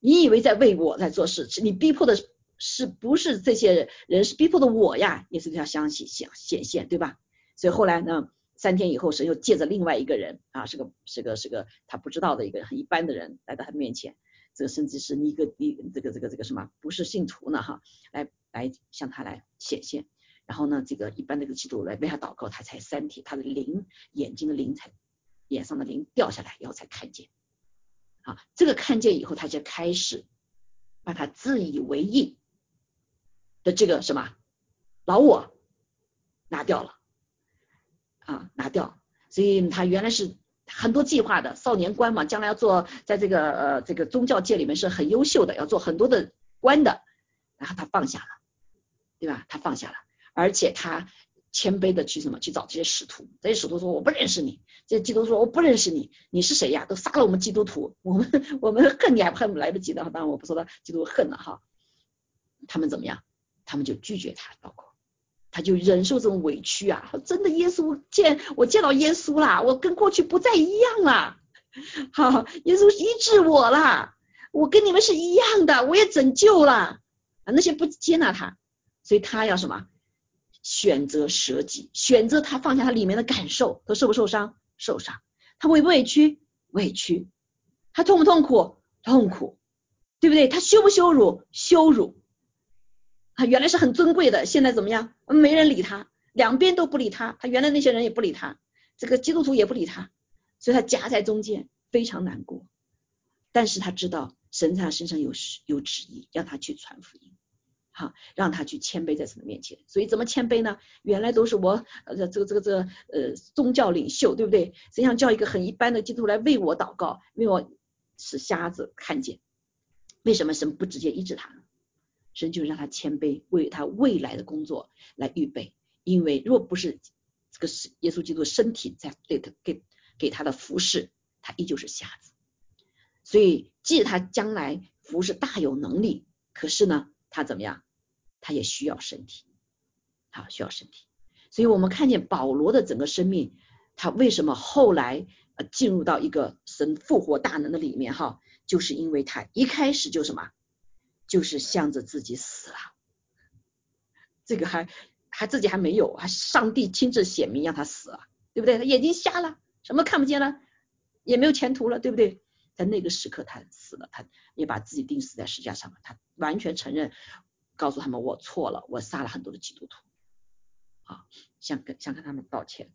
你以为在为我在做事，你逼迫的是不是这些人？是逼迫的我呀，也是要相信显显现，对吧？所以后来呢，三天以后，神又借着另外一个人啊，是个是个是个他不知道的一个很一般的人来到他面前，这个甚至是一个一这个这个这个什么不是信徒呢哈，来来向他来显现，然后呢，这个一般的个基督徒来为他祷告，他才三天他的灵眼睛的灵才眼上的灵掉下来，然后才看见啊，这个看见以后，他就开始把他自以为意的这个什么老我拿掉了。啊，拿掉，所以他原来是很多计划的少年官嘛，将来要做在这个呃这个宗教界里面是很优秀的，要做很多的官的，然后他放下了，对吧？他放下了，而且他谦卑的去什么去找这些使徒，这些使徒说我不认识你，这些基督徒说我不认识你，你是谁呀？都杀了我们基督徒，我们我们恨你还恨来不及的，当然我不说他基督恨了哈，他们怎么样？他们就拒绝他包括。他就忍受这种委屈啊！真的，耶稣见我见到耶稣啦，我跟过去不再一样了。好，耶稣医治我了，我跟你们是一样的，我也拯救了啊！那些不接纳他，所以他要什么？选择舍己，选择他放下他里面的感受，他受不受伤？受伤。他委不委屈？委屈。他痛不痛苦？痛苦，对不对？他羞不羞辱？羞辱。他原来是很尊贵的，现在怎么样？没人理他，两边都不理他。他原来那些人也不理他，这个基督徒也不理他，所以他夹在中间，非常难过。但是他知道神在他身上有有旨意，让他去传福音，好，让他去谦卑在神的面前。所以怎么谦卑呢？原来都是我呃这个这个这个呃宗教领袖，对不对？谁想叫一个很一般的基督徒来为我祷告，为我使瞎子看见？为什么神不直接医治他呢？神就让他谦卑，为他未来的工作来预备。因为若不是这个是耶稣基督身体在对他给给他的服侍，他依旧是瞎子。所以，即使他将来服侍大有能力，可是呢，他怎么样？他也需要身体，好需要身体。所以我们看见保罗的整个生命，他为什么后来呃进入到一个神复活大能的里面哈？就是因为他一开始就什么？就是向着自己死了，这个还还自己还没有，还上帝亲自显明让他死了，对不对？他眼睛瞎了，什么看不见了，也没有前途了，对不对？在那个时刻他死了，他也把自己钉死在石架上了，他完全承认，告诉他们我错了，我杀了很多的基督徒，啊，想跟想跟他们道歉，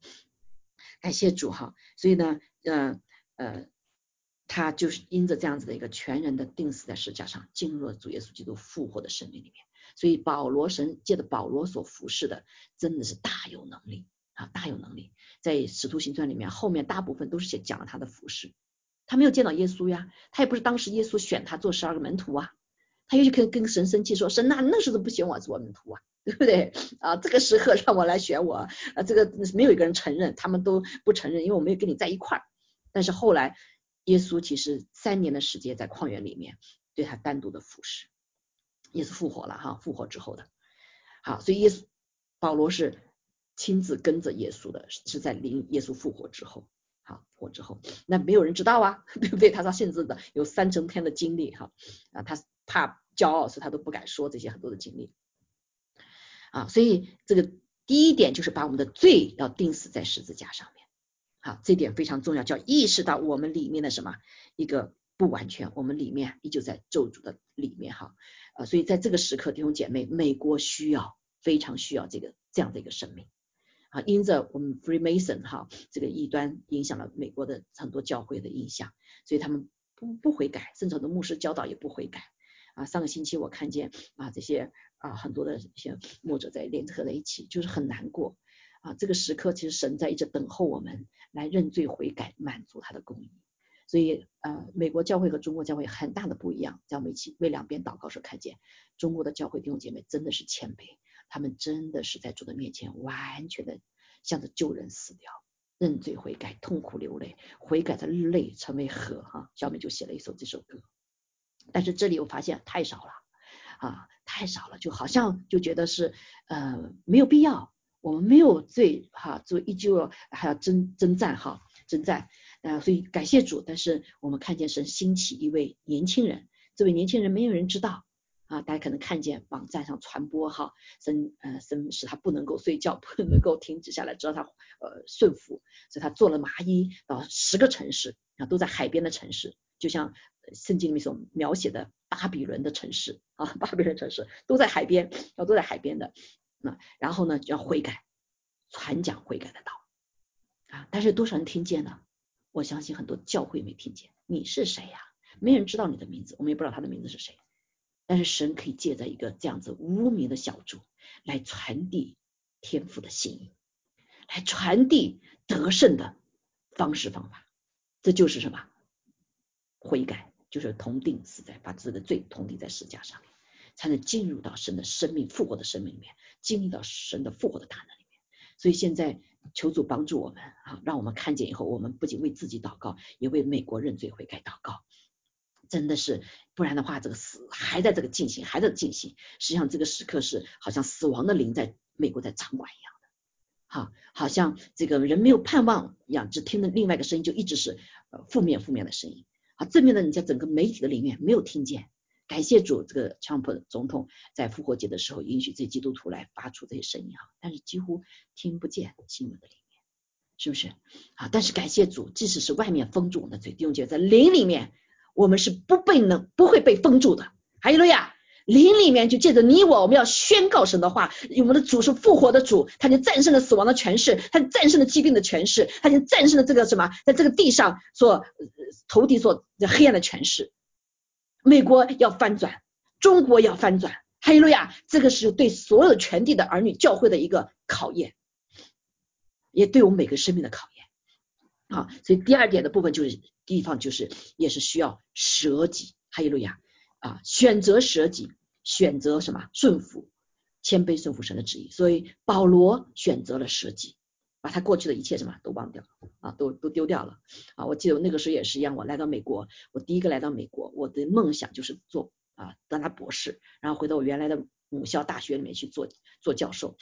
感谢主哈，所以呢，呃呃。他就是因着这样子的一个全人的定死在石架上，进入了主耶稣基督复活的生命里面。所以保罗神借着保罗所服侍的，真的是大有能力啊，大有能力。在使徒行传里面，后面大部分都是写讲了他的服侍。他没有见到耶稣呀，他也不是当时耶稣选他做十二个门徒啊，他又去跟跟神生气说，神那那时候不选我做门徒啊，对不对啊？这个时刻让我来选我啊，这个没有一个人承认，他们都不承认，因为我没有跟你在一块儿。但是后来。耶稣其实三年的时间在旷野里面对他单独的服侍，耶稣复活了哈，复活之后的，好，所以耶稣保罗是亲自跟着耶稣的，是在临耶稣复活之后，好复活之后，那没有人知道啊，对不对？他说甚至的有三成天的经历哈，啊，他怕骄傲，所以他都不敢说这些很多的经历，啊，所以这个第一点就是把我们的罪要钉死在十字架上面。好，这点非常重要，叫意识到我们里面的什么一个不完全，我们里面依旧在咒诅的里面哈，啊，所以在这个时刻，弟兄姐妹，美国需要非常需要这个这样的一个生命啊，因着我们 Freemason 哈这个异端影响了美国的很多教会的印象，所以他们不不悔改，甚至很多牧师教导也不悔改啊。上个星期我看见啊这些啊很多的一些牧者在联合在一起，就是很难过。啊，这个时刻其实神在一直等候我们来认罪悔改，满足他的公义。所以呃，美国教会和中国教会很大的不一样，在我们一起为两边祷告时看见，中国的教会弟兄姐妹真的是谦卑，他们真的是在主的面前完全的向着救人死掉，认罪悔改，痛苦流泪，悔改的泪成为河哈。小美就写了一首这首歌，但是这里我发现太少了啊，太少了，就好像就觉得是呃没有必要。我们没有罪哈，就依旧还要征征战哈，征战啊，所以感谢主。但是我们看见神兴起一位年轻人，这位年轻人没有人知道啊，啊，大家可能看见网站上传播哈，神呃神使他不能够睡觉，不能够停止下来，直到他呃顺服，所以他做了麻衣到十个城市啊，都在海边的城市，就像圣经里面所描写的巴比伦的城市啊，巴比伦城市都在海边，啊都在海边的，那然后呢就要悔改，传讲悔改的道啊，但是多少人听见呢？我相信很多教会没听见。你是谁呀？没人知道你的名字，我们也不知道他的名字是谁。但是神可以借着一个这样子无名的小主来传递天赋的心意，来传递得胜的方式方法。这就是什么？悔改，就是同定死在，把自己的罪同定在十架上面，才能进入到神的生命复活的生命里面，经历到神的复活的大能里面。所以现在。求主帮助我们啊，让我们看见以后，我们不仅为自己祷告，也为美国认罪悔改祷告。真的是，不然的话，这个死还在这个进行，还在进行。实际上，这个时刻是好像死亡的灵在美国在掌管一样的，好，好像这个人没有盼望一样，只听的另外一个声音就一直是呃负面负面的声音，啊，正面的你在整个媒体的里面没有听见。感谢主，这个川普总统在复活节的时候允许这些基督徒来发出这些声音哈，但是几乎听不见新闻的里面，是不是啊？但是感谢主，即使是外面封住我们的嘴，弟兄姐妹在灵里面，我们是不被能不会被封住的。还有路亚，灵里面就借着你我，我们要宣告神的话，我们的主是复活的主，他就战胜了死亡的权势，他战胜了疾病的权势，他就战胜了这个什么，在这个地上所头顶所黑暗的权势。美国要翻转，中国要翻转，哈利路亚！这个是对所有全地的儿女教会的一个考验，也对我们每个生命的考验啊。所以第二点的部分就是地方就是也是需要舍己，哈利路亚啊！选择舍己，选择什么顺服、谦卑顺服神的旨意。所以保罗选择了舍己。把他过去的一切什么都忘掉啊，都都丢掉了啊！我记得我那个时候也是一样，我来到美国，我第一个来到美国，我的梦想就是做啊，当他博士，然后回到我原来的母校大学里面去做做教授。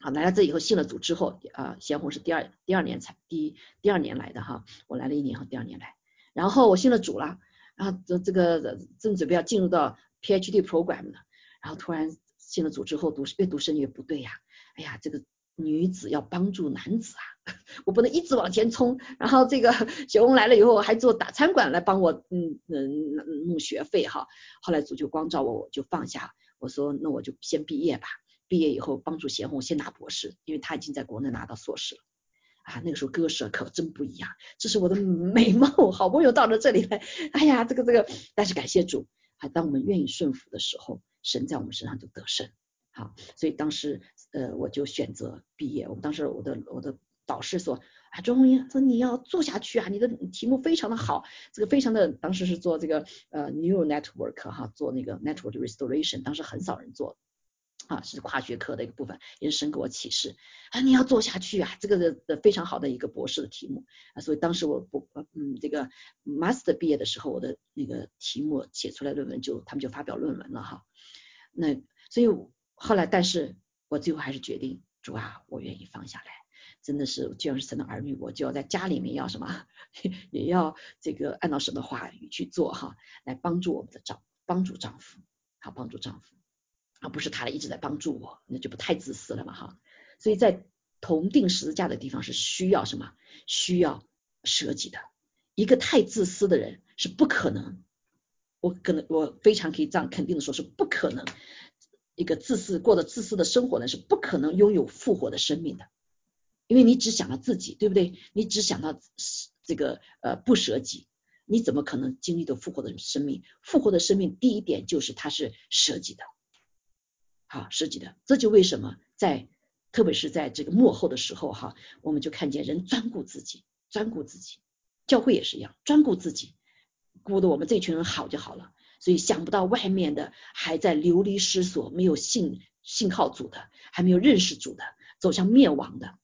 好，来了这以后信了主之后啊，贤红是第二第二年才第一第二年来的哈，我来了一年后第二年来，然后我信了主了，然后这这个正准备要进入到 PhD program 呢，然后突然信了主之后读越读神越不对呀，哎呀这个。女子要帮助男子啊，我不能一直往前冲。然后这个 小翁来了以后，还做打餐馆来帮我，嗯嗯弄学费哈。后来主就光照我，我就放下，我说那我就先毕业吧。毕业以后帮助贤红先拿博士，因为他已经在国内拿到硕士了。啊，那个时候割舍可真不一样，这是我的美梦，好不容易到了这里来，哎呀，这个这个，但是感谢主，啊，当我们愿意顺服的时候，神在我们身上就得胜。好，所以当时呃我就选择毕业。我们当时我的我的导师说啊，周红英说你要做下去啊，你的题目非常的好，这个非常的当时是做这个呃 neural network 哈，做那个 network restoration，当时很少人做啊，是跨学科的一个部分，也是神给我启示啊，你要做下去啊，这个的非常好的一个博士的题目啊，所以当时我不嗯这个 master 毕业的时候，我的那个题目写出来论文就他们就发表论文了哈，那所以。后来，但是我最后还是决定，主啊，我愿意放下来。真的是，既然是神的儿女，我就要在家里面要什么，也要这个按照神的话语去做哈，来帮助我们的丈，帮助丈夫，好帮助丈夫，而不是他一直在帮助我，那就不太自私了嘛哈。所以在同定十字架的地方是需要什么？需要舍己的。一个太自私的人是不可能，我可能我非常可以这样肯定的说，是不可能。一个自私过着自私的生活呢，是不可能拥有复活的生命的，因为你只想到自己，对不对？你只想到这个呃不舍己，你怎么可能经历到复活的生命？复活的生命第一点就是它是舍己的，好舍己的，这就为什么在特别是在这个幕后的时候哈，我们就看见人专顾自己，专顾自己，教会也是一样，专顾自己，顾得我们这群人好就好了。所以想不到外面的还在流离失所，没有信信靠主的，还没有认识主的，走向灭亡的。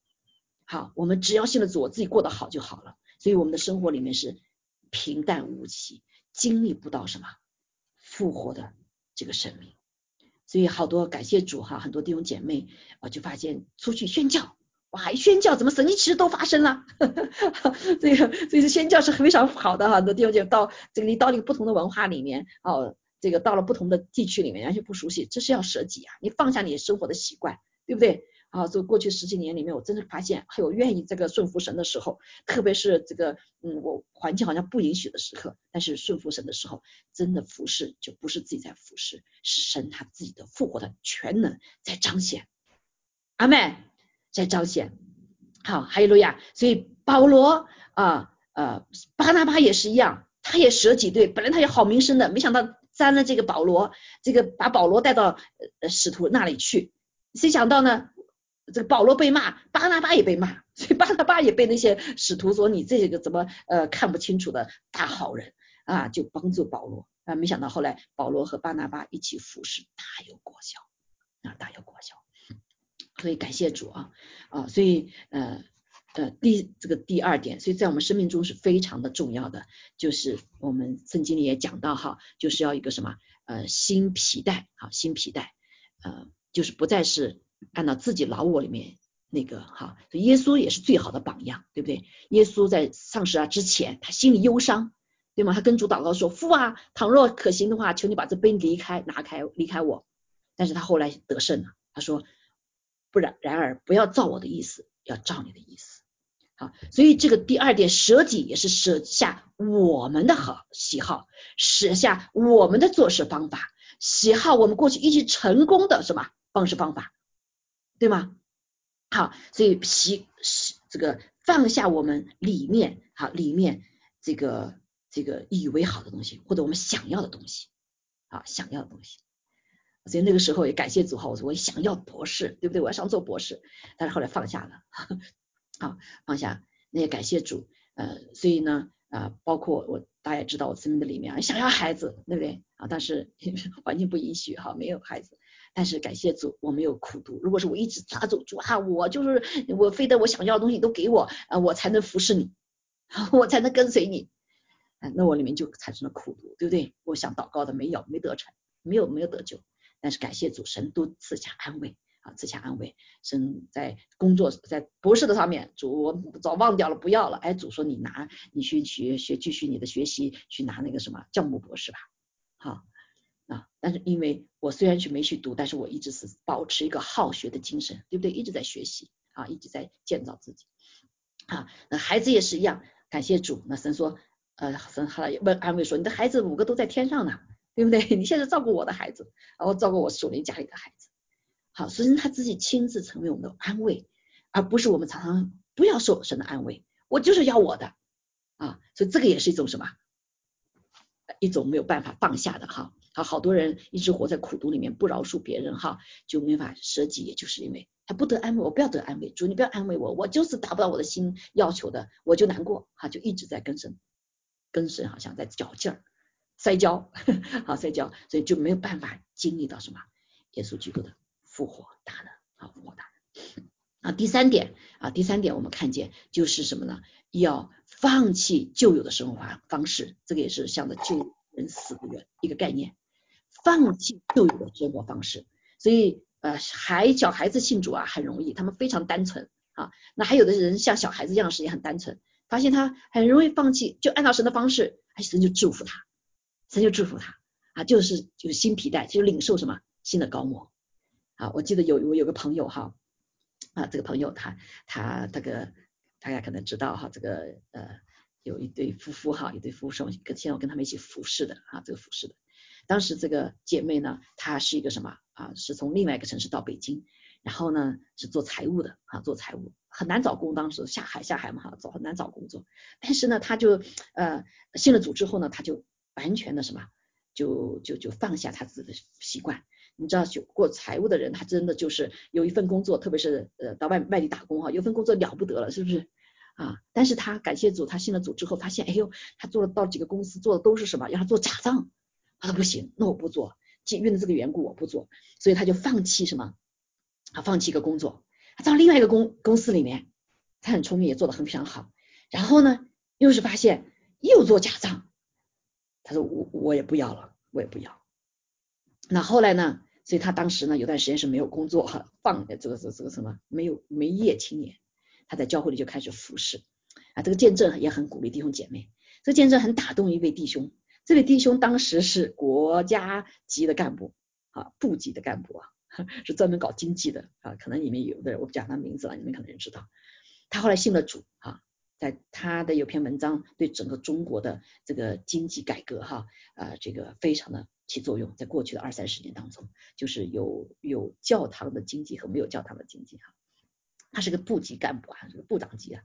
好，我们只要信了主，我自己过得好就好了。所以我们的生活里面是平淡无奇，经历不到什么复活的这个生命。所以好多感谢主哈，很多弟兄姐妹啊就发现出去宣教。哇！一宣教，怎么神奇其实都发生了？这个，所以宣教是非常好的哈。很多弟兄姐到这个你到一个不同的文化里面，哦，这个到了不同的地区里面，完全不熟悉，这是要舍己啊，你放下你生活的习惯，对不对？啊，这过去十几年里面，我真的发现，还有愿意这个顺服神的时候，特别是这个，嗯，我环境好像不允许的时刻，但是顺服神的时候，真的服侍就不是自己在服侍，是神他自己的复活的全能在彰显，阿妹在彰显，好，还有路亚，所以保罗啊，呃，巴拿巴也是一样，他也舍己对，本来他有好名声的，没想到沾了这个保罗，这个把保罗带到呃使徒那里去，谁想到呢？这个保罗被骂，巴拿巴也被骂，所以巴拿巴也被那些使徒说你这个怎么呃看不清楚的大好人啊，就帮助保罗。啊，没想到后来保罗和巴拿巴一起服侍，大有果效。啊，大有果效，所以感谢主啊啊，所以呃呃第这个第二点，所以在我们生命中是非常的重要的，就是我们圣经里也讲到哈，就是要一个什么呃新皮带啊新皮带呃就是不再是。按照自己老我里面那个哈，耶稣也是最好的榜样，对不对？耶稣在上十啊之前，他心里忧伤，对吗？他跟主祷告说：“父啊，倘若可行的话，求你把这杯离开，拿开，离开我。”但是他后来得胜了，他说：“不然，然而不要照我的意思，要照你的意思。”好，所以这个第二点舍己也是舍下我们的好喜好，舍下我们的做事方法，喜好我们过去一直成功的什么方式方法。对吗？好，所以习是这个放下我们里面好里面这个这个以为好的东西，或者我们想要的东西啊想要的东西。所以那个时候也感谢主哈，我说我想要博士，对不对？我要想做博士，但是后来放下了，啊放下，那也感谢主，呃，所以呢啊，包括我大家也知道我生命的里面想要孩子，对不对啊？但是 环境不允许哈，没有孩子。但是感谢主，我没有苦读。如果是我一直抓住主啊，我就是我，非得我想要的东西都给我啊，我才能服侍你，我才能跟随你。啊，那我里面就产生了苦读，对不对？我想祷告的没有，没得成，没有没有得救。但是感谢主，神都赐下安慰啊，赐下安慰。神在工作在博士的上面，主我早忘掉了，不要了。哎，主说你拿，你去学学，继续你的学习，去拿那个什么教牧博士吧。好。啊，但是因为我虽然去没去读，但是我一直是保持一个好学的精神，对不对？一直在学习啊，一直在建造自己啊。那孩子也是一样，感谢主。那神说，呃，神后来问安慰说，你的孩子五个都在天上呢，对不对？你现在照顾我的孩子，然后照顾我属灵家里的孩子。好，所以他自己亲自成为我们的安慰，而不是我们常常不要受神的安慰，我就是要我的啊。所以这个也是一种什么？一种没有办法放下的哈。好，好多人一直活在苦读里面，不饶恕别人哈，就没法舍己，也就是因为他不得安慰，我不要得安慰，主你不要安慰我，我就是达不到我的心要求的，我就难过哈，就一直在跟神跟神好像在较劲儿，摔跤，好摔跤，所以就没有办法经历到什么？耶稣基督的复活大能，好复活大能。啊，第三点。啊，第三点我们看见就是什么呢？要放弃旧有的生活方式，这个也是向着旧人死的一个概念。放弃旧有的生活方式，所以呃，孩小孩子信主啊很容易，他们非常单纯。啊。那还有的人像小孩子一样，是也很单纯，发现他很容易放弃，就按照神的方式，哎，神就祝福他，神就祝福他啊，就是就是新皮带，就领受什么新的高模啊。我记得有我有个朋友哈啊，这个朋友他他这个大家可能知道哈，这个呃有一对夫妇哈，一对夫妇，跟现在我跟他们一起服侍的啊，这个服侍的。当时这个姐妹呢，她是一个什么啊？是从另外一个城市到北京，然后呢是做财务的啊，做财务很难找工，当时下海下海嘛哈，找很难找工作。但是呢，她就呃信了主之后呢，她就完全的什么，就就就放下他自己的习惯。你知道，就过财务的人，他真的就是有一份工作，特别是呃到外外地打工哈，有份工作了不得了，是不是啊？但是他感谢组，他信了组之后，发现哎呦，他做了到几个公司做的都是什么，让他做假账。他说不行，那我不做，因为这个缘故我不做，所以他就放弃什么？他放弃一个工作，他到另外一个公公司里面，他很聪明，也做的很非常好。然后呢，又是发现又做假账，他说我我也不要了，我也不要。那后来呢？所以他当时呢有段时间是没有工作哈，放这个这个这个什么没有没业青年，他在教会里就开始服侍啊，这个见证也很鼓励弟兄姐妹，这个见证很打动一位弟兄。这位弟兄当时是国家级的干部啊，部级的干部啊，是专门搞经济的啊，可能里面有的人我不讲他名字了，你们可能也知道。他后来信了主啊，在他的有篇文章对整个中国的这个经济改革哈啊这个非常的起作用，在过去的二三十年当中，就是有有教堂的经济和没有教堂的经济哈。他是个部级干部啊，这个部长级啊。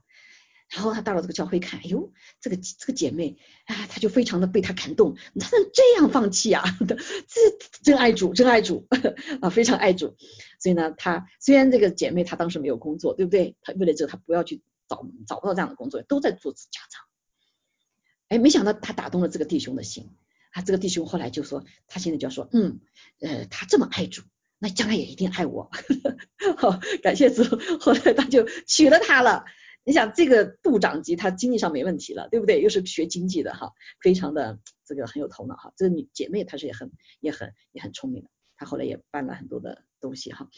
然后他到了这个教会看，哎呦，这个这个姐妹啊，他就非常的被他感动，他能这样放弃啊？这真爱主，真爱主啊，非常爱主。所以呢，他虽然这个姐妹她当时没有工作，对不对？她为了这个，她不要去找找不到这样的工作，都在做家常。哎，没想到他打动了这个弟兄的心啊，这个弟兄后来就说，他现在就要说，嗯，呃，他这么爱主，那将来也一定爱我。好，感谢主，后来他就娶了她了。你想这个部长级，他经济上没问题了，对不对？又是学经济的哈，非常的这个很有头脑哈。这个女姐妹她是也很也很也很聪明的，她后来也办了很多的东西哈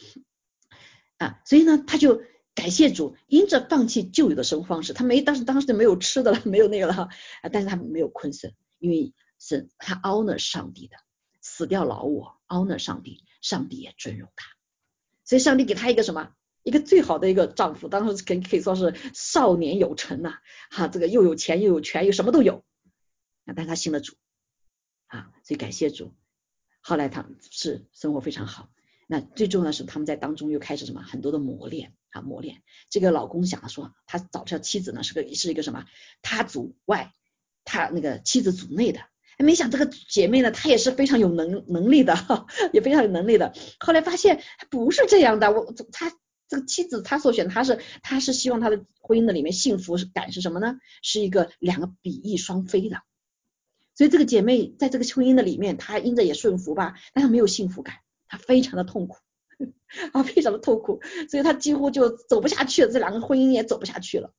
啊，所以呢，他就感谢主，因着放弃旧有的生活方式，他没当时当时就没有吃的了，没有那个了啊，但是他没有困神，因为是他 honor 上帝的，死掉老我 honor 上帝，上帝也尊荣他，所以上帝给他一个什么？一个最好的一个丈夫，当时可可以说是少年有成呐，哈，这个又有钱又有权又什么都有，啊，但他信了主，啊，所以感谢主，后来他是生活非常好，那最重要的是他们在当中又开始什么？很多的磨练。啊磨练，这个老公想说他找这妻子呢是个是一个什么他族外，他那个妻子族内的，没想这个姐妹呢她也是非常有能能力的，也非常有能力的，后来发现不是这样的，我他。这个妻子，他所选，他是他是希望他的婚姻的里面幸福感是什么呢？是一个两个比翼双飞的。所以这个姐妹在这个婚姻的里面，她因着也顺服吧，但她没有幸福感，她非常的痛苦 啊，非常的痛苦，所以他几乎就走不下去了，这两个婚姻也走不下去了。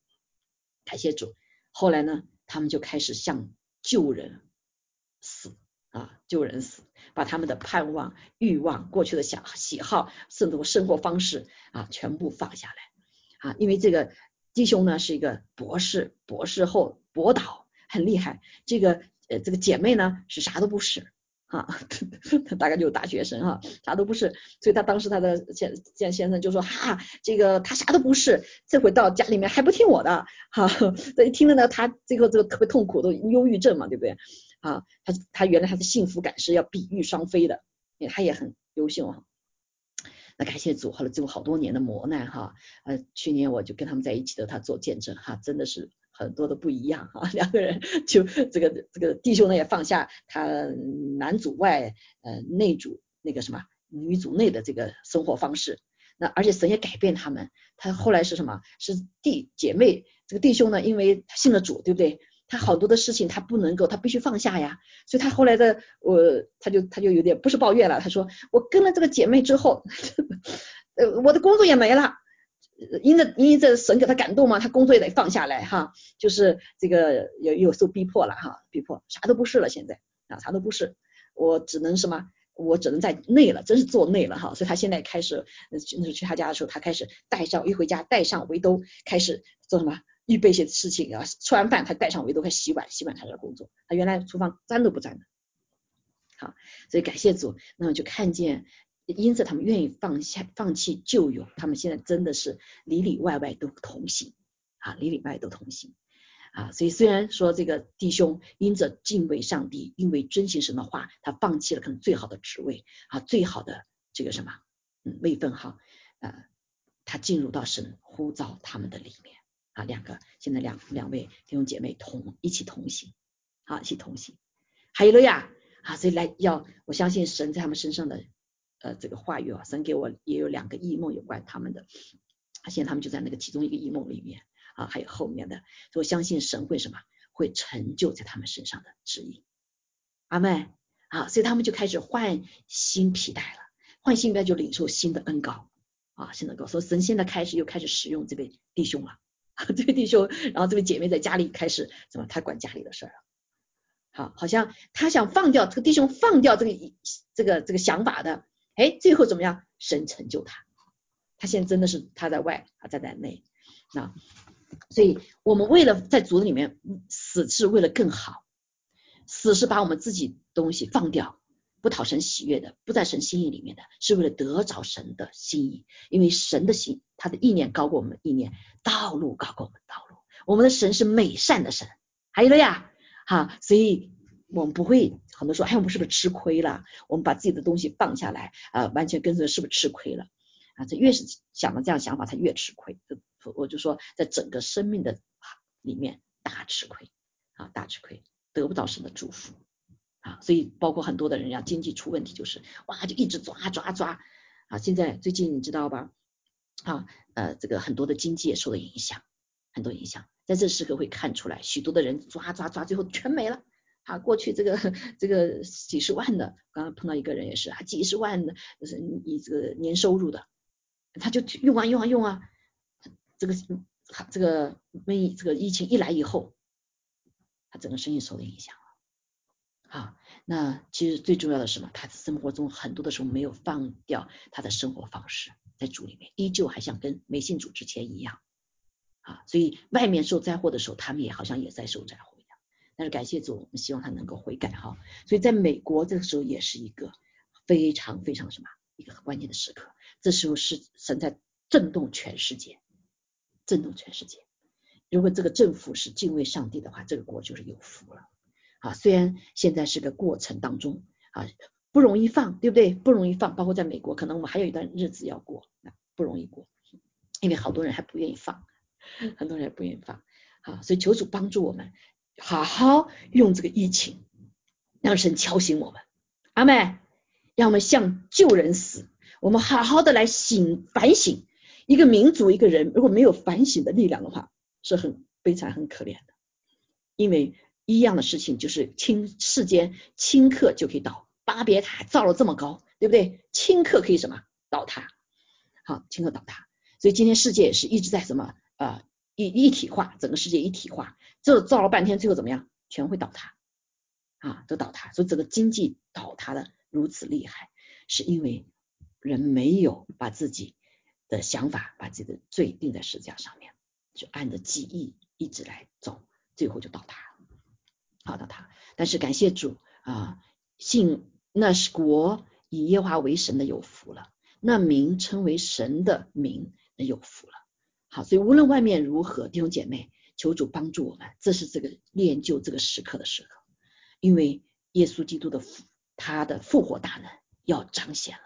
感谢主，后来呢，他们就开始向救人死啊，救人死。把他们的盼望、欲望、过去的想喜好，甚至生活方式啊，全部放下来啊！因为这个弟兄呢是一个博士，博士后博导很厉害。这个呃这个姐妹呢是啥都不是啊，他大概就是大学生哈，啥都不是。所以他当时他的先先先生就说哈，这个他啥都不是，这回到家里面还不听我的哈。这一听了呢，他最后这个特别痛苦，都忧郁症嘛，对不对？啊，他他原来他的幸福感是要比翼双飞的，他也很优秀哈。那感谢主，后来经过好多年的磨难哈，呃，去年我就跟他们在一起的，他做见证哈，真的是很多的不一样哈，两个人就这个这个弟兄呢也放下他男主外呃内主那个什么女主内的这个生活方式，那而且神也改变他们，他后来是什么？是弟姐妹这个弟兄呢，因为他信了主，对不对？他好多的事情他不能够，他必须放下呀，所以他后来的我他就他就有点不是抱怨了，他说我跟了这个姐妹之后，呃我的工作也没了，因着因着神给他感动嘛，他工作也得放下来哈，就是这个有有受逼迫了哈，逼迫啥都不是了现在啊啥都不是，我只能什么我只能在内了，真是做内了哈，所以他现在开始那时候去他家的时候，他开始带上一回家带上围兜开始做什么？预备一些事情啊，吃完饭他带上围兜开始洗碗，洗碗开始工作。他原来厨房沾都不沾的。好，所以感谢主，那么就看见，因此他们愿意放下、放弃旧友，他们现在真的是里里外外都同行啊，里里外都同行啊。所以虽然说这个弟兄因着敬畏上帝，因为遵行神的话，他放弃了可能最好的职位啊，最好的这个什么嗯位分哈，呃，他进入到神呼召他们的里面。啊，两个现在两两位弟兄姐妹同一起同行，好一起同行，还有了呀，啊，所以来要我相信神在他们身上的呃这个话语啊，神给我也有两个异梦有关他们的，现在他们就在那个其中一个异梦里面啊，还有后面的，所以我相信神会什么会成就在他们身上的旨意，阿妹啊，所以他们就开始换新皮带了，换新皮带就领受新的恩膏啊，新的恩膏，所以神现在开始又开始使用这位弟兄了。这位弟兄，然后这位姐妹在家里开始怎么？他管家里的事儿了。好，好像他想放掉这个弟兄，放掉这个这个这个想法的。哎，最后怎么样？神成就他。他现在真的是他在外，他在在内。那所以我们为了在主里面死，是为了更好。死是把我们自己东西放掉，不讨神喜悦的，不在神心意里面的，是为了得着神的心意。因为神的心，他的意念高过我们意念，道路高过我们道路。我们的神是美善的神，还有了呀，哈，所以我们不会很多说，哎，我们是不是吃亏了？我们把自己的东西放下来啊，完全跟随，是不是吃亏了？啊，这越是想到这样想法，他越吃亏。我就说，在整个生命的里面大吃亏啊，大吃亏，得不到神的祝福啊。所以包括很多的人呀，经济出问题就是哇，就一直抓抓抓啊。现在最近你知道吧？啊，呃，这个很多的经济也受到影响，很多影响。在这时刻会看出来，许多的人抓抓抓，最后全没了。啊，过去这个这个几十万的，刚刚碰到一个人也是啊，几十万的，就是你这个年收入的，他就用啊用啊用啊，这个这个瘟疫这个疫情一来以后，他整个生意受到影响了。啊，那其实最重要的是什么？他生活中很多的时候没有放掉他的生活方式，在主里面依旧还像跟没信主之前一样。啊，所以外面受灾祸的时候，他们也好像也在受灾祸。但是感谢主，我们希望他能够悔改哈。所以在美国这个时候也是一个非常非常什么一个很关键的时刻。这时候是神在震动全世界，震动全世界。如果这个政府是敬畏上帝的话，这个国就是有福了。啊，虽然现在是个过程当中啊，不容易放，对不对？不容易放。包括在美国，可能我们还有一段日子要过，不容易过，因为好多人还不愿意放。很多人还不愿意放，好，所以求主帮助我们，好好用这个疫情，让神敲醒我们，阿妹，让我们向旧人死，我们好好的来醒反省，一个民族一个人如果没有反省的力量的话，是很悲惨很可怜的，因为一样的事情就是顷世间顷刻就可以倒，巴别塔造了这么高，对不对？顷刻可以什么？倒塌，好，顷刻倒塌，所以今天世界也是一直在什么？啊，一一体化，整个世界一体化，这造了半天，最后怎么样？全会倒塌啊，都倒塌。所以整个经济倒塌的如此厉害，是因为人没有把自己的想法，把自己的罪定在十字架上面，就按着记忆一直来走，最后就倒塌，好倒塌。但是感谢主啊，信那是国以耶华为神的有福了，那名称为神的名那有福了。好，所以无论外面如何，弟兄姐妹，求主帮助我们，这是这个练就这个时刻的时刻，因为耶稣基督的复他的复活大能要彰显了，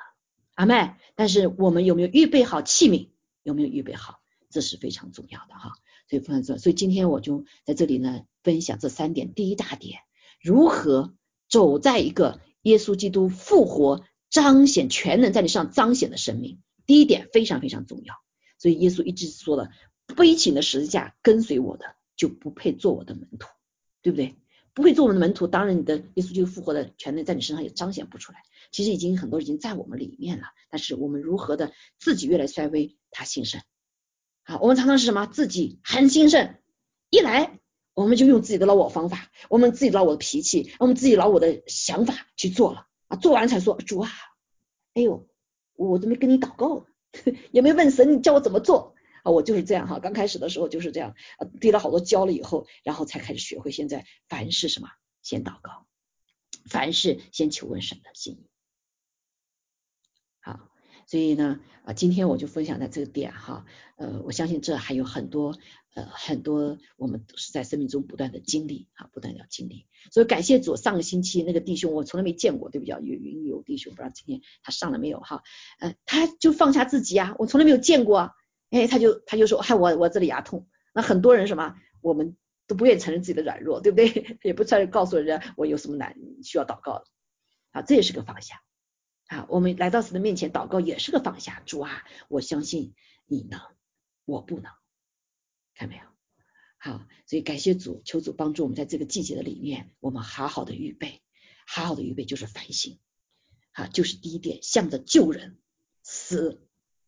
阿妹。但是我们有没有预备好器皿？有没有预备好？这是非常重要的哈。所以非常重要。所以今天我就在这里呢，分享这三点。第一大点，如何走在一个耶稣基督复活彰显全能在你上彰显的生命。第一点非常非常重要。所以耶稣一直说了，背起的十字架跟随我的，就不配做我的门徒，对不对？不配做我们的门徒，当然你的耶稣就复活的权能在你身上也彰显不出来。其实已经很多已经在我们里面了，但是我们如何的自己越来衰微，他兴盛。好，我们常常是什么？自己很兴盛，一来我们就用自己的老我方法，我们自己老我的脾气，我们自己老我的想法去做了啊，做完才说主啊，哎呦，我都没跟你祷告。也没问神，你叫我怎么做啊？我就是这样哈，刚开始的时候就是这样，滴了好多胶了以后，然后才开始学会。现在凡事什么，先祷告，凡事先求问神的心意。好，所以呢，啊，今天我就分享在这个点哈，呃，我相信这还有很多。呃，很多我们都是在生命中不断的经历啊，不断的经历，所以感谢主。上个星期那个弟兄我从来没见过，对不对？有云游弟兄，不知道今天他上了没有哈？呃，他就放下自己啊，我从来没有见过，哎，他就他就说，嗨，我我这里牙痛。那很多人什么，我们都不愿意承认自己的软弱，对不对？也不再告诉人家我有什么难需要祷告的啊，这也是个方向啊。我们来到神的面前祷告也是个放下，主啊，我相信你能，我不能。看没有？好，所以感谢主，求主帮助我们在这个季节的里面，我们好好的预备，好好的预备就是反省，啊，就是第一点，向着救人死，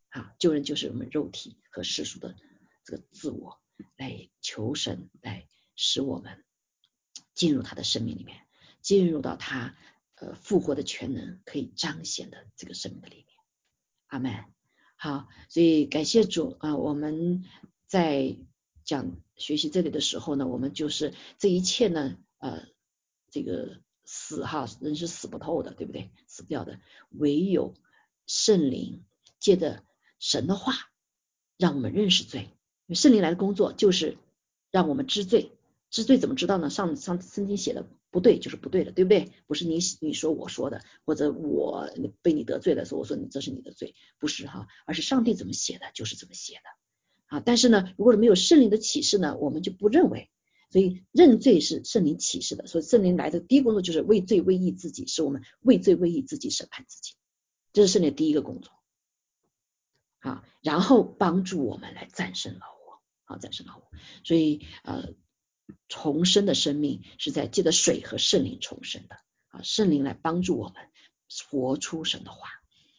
啊，救人就是我们肉体和世俗的这个自我来求神，来使我们进入他的生命里面，进入到他呃复活的全能可以彰显的这个生命的里面。阿门。好，所以感谢主啊，我们在。讲学习这里的时候呢，我们就是这一切呢，呃，这个死哈，人是死不透的，对不对？死不掉的，唯有圣灵借着神的话，让我们认识罪。圣灵来的工作就是让我们知罪，知罪怎么知道呢？上上圣经写的不对就是不对的，对不对？不是你你说我说的，或者我被你得罪了，说我说你这是你的罪，不是哈，而是上帝怎么写的就是怎么写的啊。但是呢，如果是没有圣灵的启示呢，我们就不认为。所以认罪是圣灵启示的，所以圣灵来的第一工作就是为罪为义自己，使我们为罪为义自己审判自己，这是圣灵第一个工作啊，然后帮助我们来战胜老我，好战胜老我。所以呃，重生的生命是在借着水和圣灵重生的啊，圣灵来帮助我们活出神的话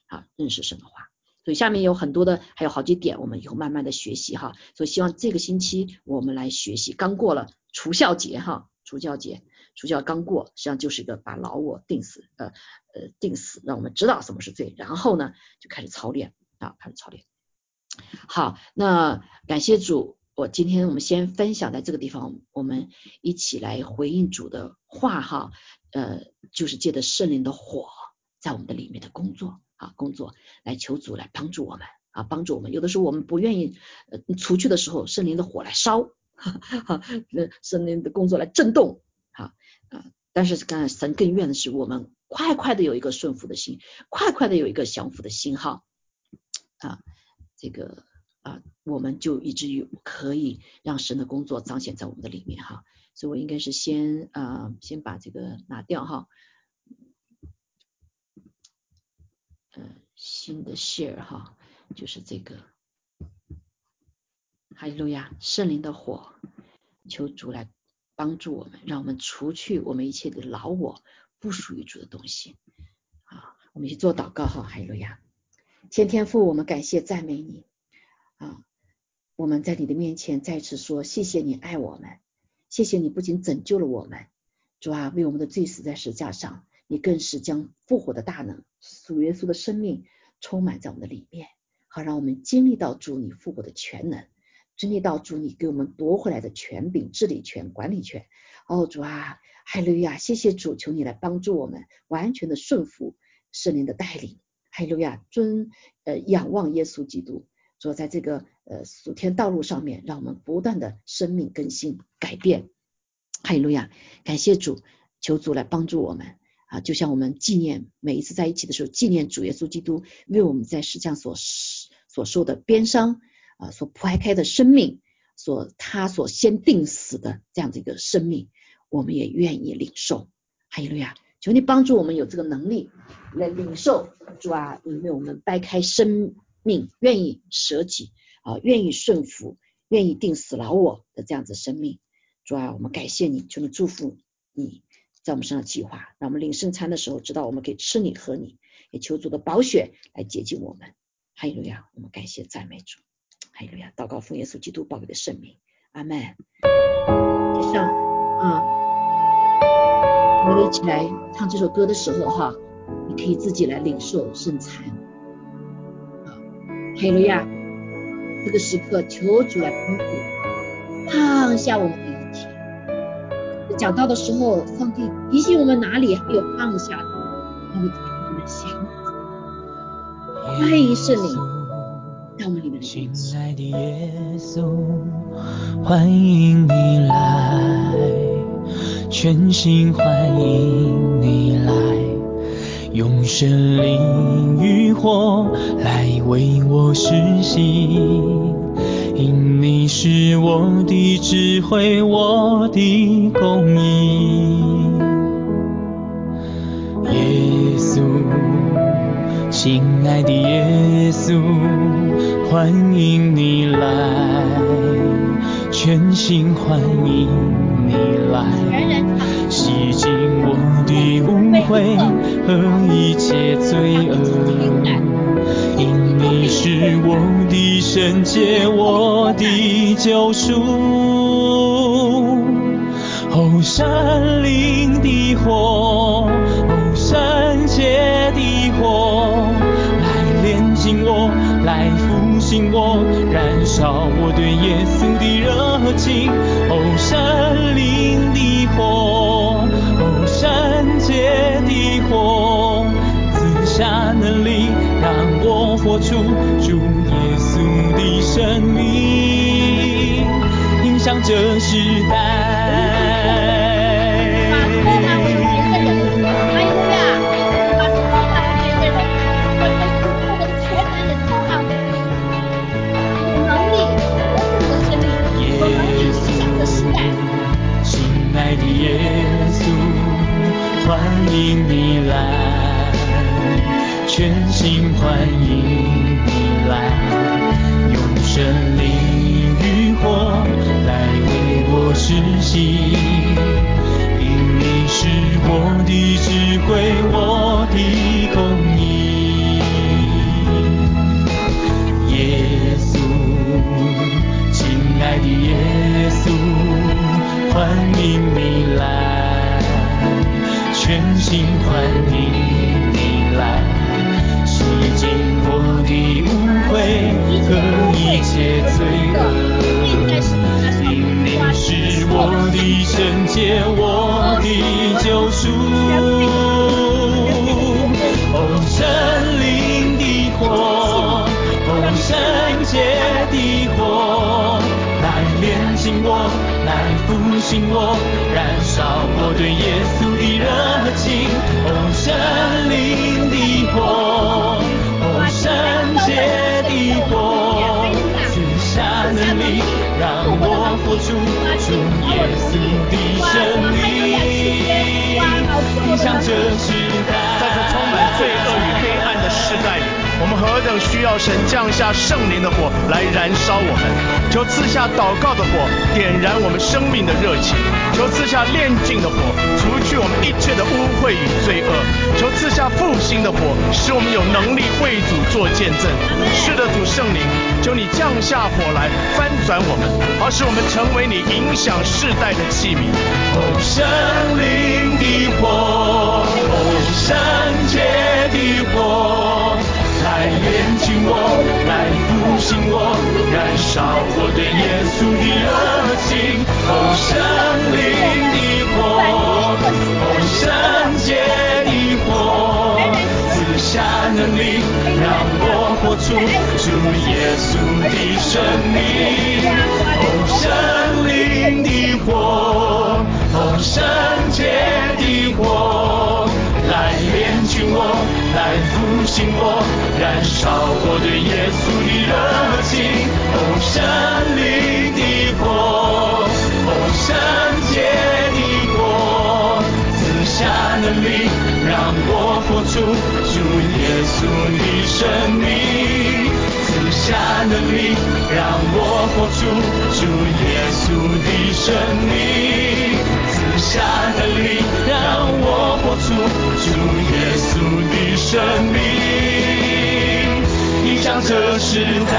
啊，认识神的话。所以下面有很多的，还有好几点，我们以后慢慢的学习哈。所以希望这个星期我们来学习，刚过了。除孝节哈，除孝节，除孝刚过，实际上就是一个把老我定死，呃呃定死，让我们知道什么是罪，然后呢就开始操练啊，开始操练。好，那感谢主，我今天我们先分享在这个地方，我们一起来回应主的话哈，呃，就是借着圣灵的火在我们的里面的工作啊，工作来求主来帮助我们啊，帮助我们。有的时候我们不愿意呃除去的时候，圣灵的火来烧。哈，那圣灵的工作来震动，哈啊！但是刚才神更愿的是我们快快的有一个顺服的心，快快的有一个降服的心，哈啊，这个啊，我们就以至于可以让神的工作彰显在我们的里面，哈。所以我应该是先啊，先把这个拿掉，哈。嗯，新的 share 哈，就是这个。哈利路亚，圣灵的火，求主来帮助我们，让我们除去我们一切的老我，不属于主的东西。啊，我们去做祷告哈，哈利路亚，天天父，我们感谢赞美你啊，我们在你的面前再次说，谢谢你爱我们，谢谢你不仅拯救了我们，主啊，为我们的罪死在石架上，你更是将复活的大能，属耶稣的生命充满在我们的里面，好让我们经历到主你复活的全能。经历到主你给我们夺回来的权柄、治理权、管理权。哦，主啊，哈利路亚！谢谢主，求你来帮助我们，完全的顺服圣灵的带领。哈利路亚！尊呃仰望耶稣基督，说在这个呃属天道路上面，让我们不断的生命更新改变。哈利路亚！感谢主，求主来帮助我们啊！就像我们纪念每一次在一起的时候，纪念主耶稣基督为我们在世上所所受的鞭伤。啊，所铺开的生命，所他所先定死的这样的一个生命，我们也愿意领受。哈利路亚！求你帮助我们有这个能力来领受主啊，因为我们掰开生命，愿意舍己啊，愿意顺服，愿意定死老我的这样子生命。主啊，我们感谢你，求你祝福你在我们身上计划，让我们领圣餐的时候知道我们可以吃你喝你，也求主的宝血来洁净我们。哈利路亚！我们感谢赞美主。哈利路亚！祷告奉耶稣基督宝贵的圣名，阿门。接上啊，我们一起来唱这首歌的时候哈，你可以自己来领受圣餐。啊，哈利亚！这个时刻求主来帮助，放下我们的一切。讲到的时候，上帝提醒我们哪里还有放下的，我们我们想。欢迎圣灵。亲爱的耶稣，欢迎你来，全心欢迎你来，用神灵与火来为我实行，因你是我的智慧，我的公义，耶稣，亲爱的耶稣。欢迎你来，全心欢迎你来，洗净我的污秽和一切罪恶。因你是我的圣洁，我的救赎。哦，山林的火，哦，圣洁的火，来炼净我，来。复兴我，燃烧我对耶稣的热情。活出主耶稣的生命，影响这时代。耶稣，亲爱的耶稣，欢迎你来全心欢迎你来，用生命与火来为我施洗，因你是我的智慧，我的供应。耶稣，亲爱的耶稣，欢迎你来，全心欢迎。人间。等需要神降下圣灵的火来燃烧我们，求赐下祷告的火，点燃我们生命的热情，求赐下炼净的火，除去我们一切的污秽与罪恶，求赐下复兴的火，使我们有能力为主做见证。是的，主圣灵，求你降下火来翻转我们，而使我们成为你影响世代的器皿。哦，圣灵的火，哦，圣洁的火。来炼净我，来复兴我，燃烧我对耶稣的热情，哦，圣灵的火，哦，圣洁的火，赐下能力让我活出主耶稣的生命，哦，圣灵的火，哦，圣洁的火，来炼净我，来复兴我。超过对耶稣的热这时代。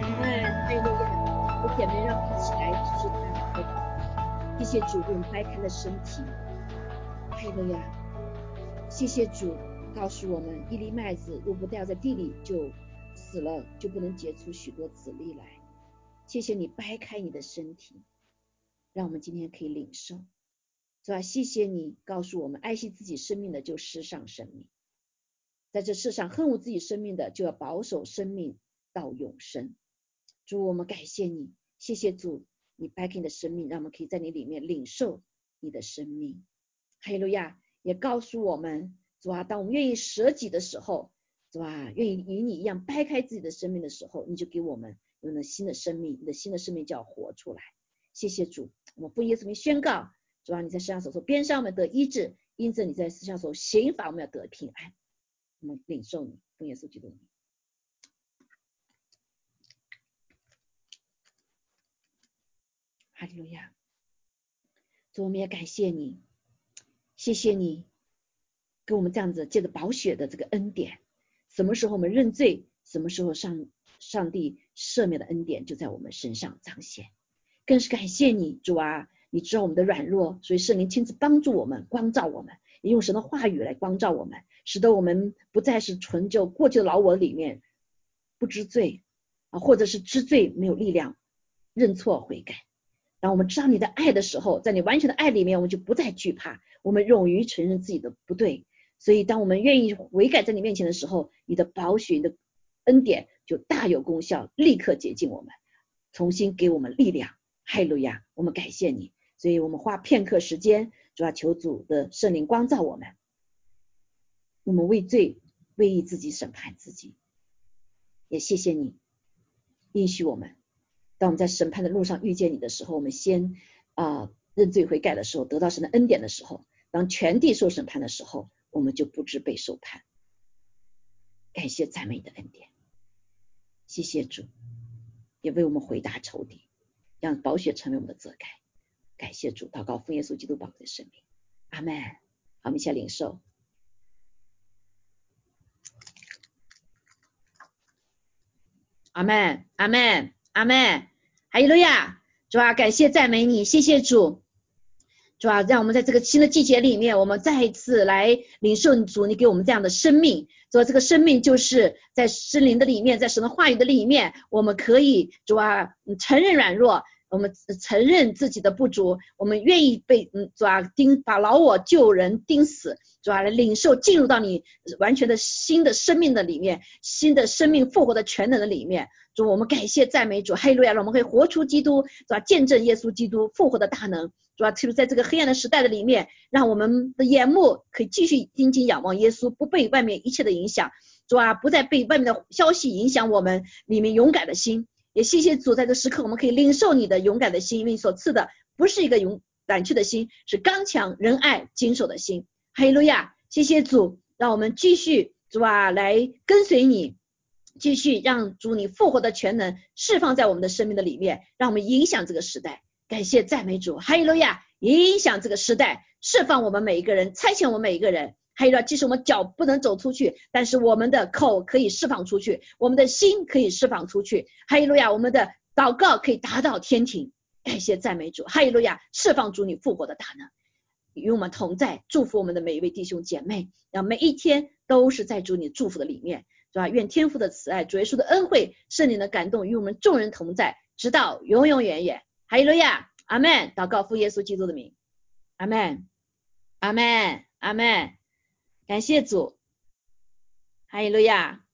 我们弟兄姐，我姐妹让一起来支持他。谢谢主，掰开了身体，快乐呀！谢谢主，告诉我们，一粒麦子如果不掉在地里，就死了，就不能结出许多籽粒来。谢谢你掰开你的身体，让我们今天可以领受。是吧？谢谢你告诉我们，爱惜自己生命的就失上生命，在这世上恨恶自己生命的就要保守生命到永生。主，我们感谢你，谢谢主，你掰开你的生命，让我们可以在你里面领受你的生命。哈利路亚，也告诉我们。主啊，当我们愿意舍己的时候，是吧？愿意与你一样掰开自己的生命的时候，你就给我们有了新的生命，你的新的生命就要活出来。谢谢主，我们奉耶稣名宣告：主啊，你在世上所说边上我们得医治，因着你在世上所刑罚我们要得平安。我们领受你，奉耶稣基督。哈利路亚！主，我们也感谢你，谢谢你。给我们这样子借着宝血的这个恩典，什么时候我们认罪，什么时候上上帝赦免的恩典就在我们身上彰显。更是感谢你主啊，你知道我们的软弱，所以圣灵亲自帮助我们，光照我们，也用神的话语来光照我们，使得我们不再是存就过去的老我里面不知罪啊，或者是知罪没有力量认错悔改。当我们知道你的爱的时候，在你完全的爱里面，我们就不再惧怕，我们勇于承认自己的不对。所以，当我们愿意悔改在你面前的时候，你的宝血的恩典就大有功效，立刻洁净我们，重新给我们力量。哈利路亚，我们感谢你。所以我们花片刻时间，主要求主的圣灵光照我们。我们为罪、为义自己审判自己，也谢谢你允许我们。当我们在审判的路上遇见你的时候，我们先啊认罪悔改的时候，得到神的恩典的时候，当全地受审判的时候。我们就不知被受判，感谢赞美你的恩典，谢谢主，也为我们回答仇敌，让宝血成为我们的遮盖。感谢主，祷告奉耶稣基督宝贵的生命，阿门。好，我们一起来领受，阿门，阿门，阿门。哈利路亚，主啊，感谢赞美你，谢谢主。主啊，让我们在这个新的季节里面，我们再一次来领受主你给我们这样的生命。主啊，这个生命就是在森林的里面，在神的话语的里面，我们可以主啊承认软弱，我们承认自己的不足，我们愿意被嗯主啊钉把老我救人钉死，主啊来领受进入到你完全的新的生命的里面，新的生命复活的全能的里面。主，我们感谢赞美主，哈利路亚！让我们可以活出基督，是吧？见证耶稣基督复活的大能。主啊，特别在这个黑暗的时代的里面，让我们的眼目可以继续盯紧仰望耶稣，不被外面一切的影响。主啊，不再被外面的消息影响我们里面勇敢的心。也谢谢主，在这时刻我们可以领受你的勇敢的心，因为你所赐的不是一个勇胆怯的心，是刚强仁爱谨守的心。哈利路亚！谢谢主，让我们继续主啊来跟随你，继续让主你复活的全能释放在我们的生命的里面，让我们影响这个时代。感谢赞美主，哈利路亚！影响这个时代，释放我们每一个人，差遣我们每一个人。还有呢，即使我们脚不能走出去，但是我们的口可以释放出去，我们的心可以释放出去。哈利路亚！我们的祷告可以达到天庭。感谢赞美主，哈利路亚！释放主你复活的大能，与我们同在，祝福我们的每一位弟兄姐妹，让每一天都是在主你祝福的里面，是吧？愿天父的慈爱、主耶稣的恩惠、圣灵的感动与我们众人同在，直到永永远远。哈利路亚，阿门。祷告，父耶稣基督的名，阿门，阿门，阿门。感谢主，哈利路亚。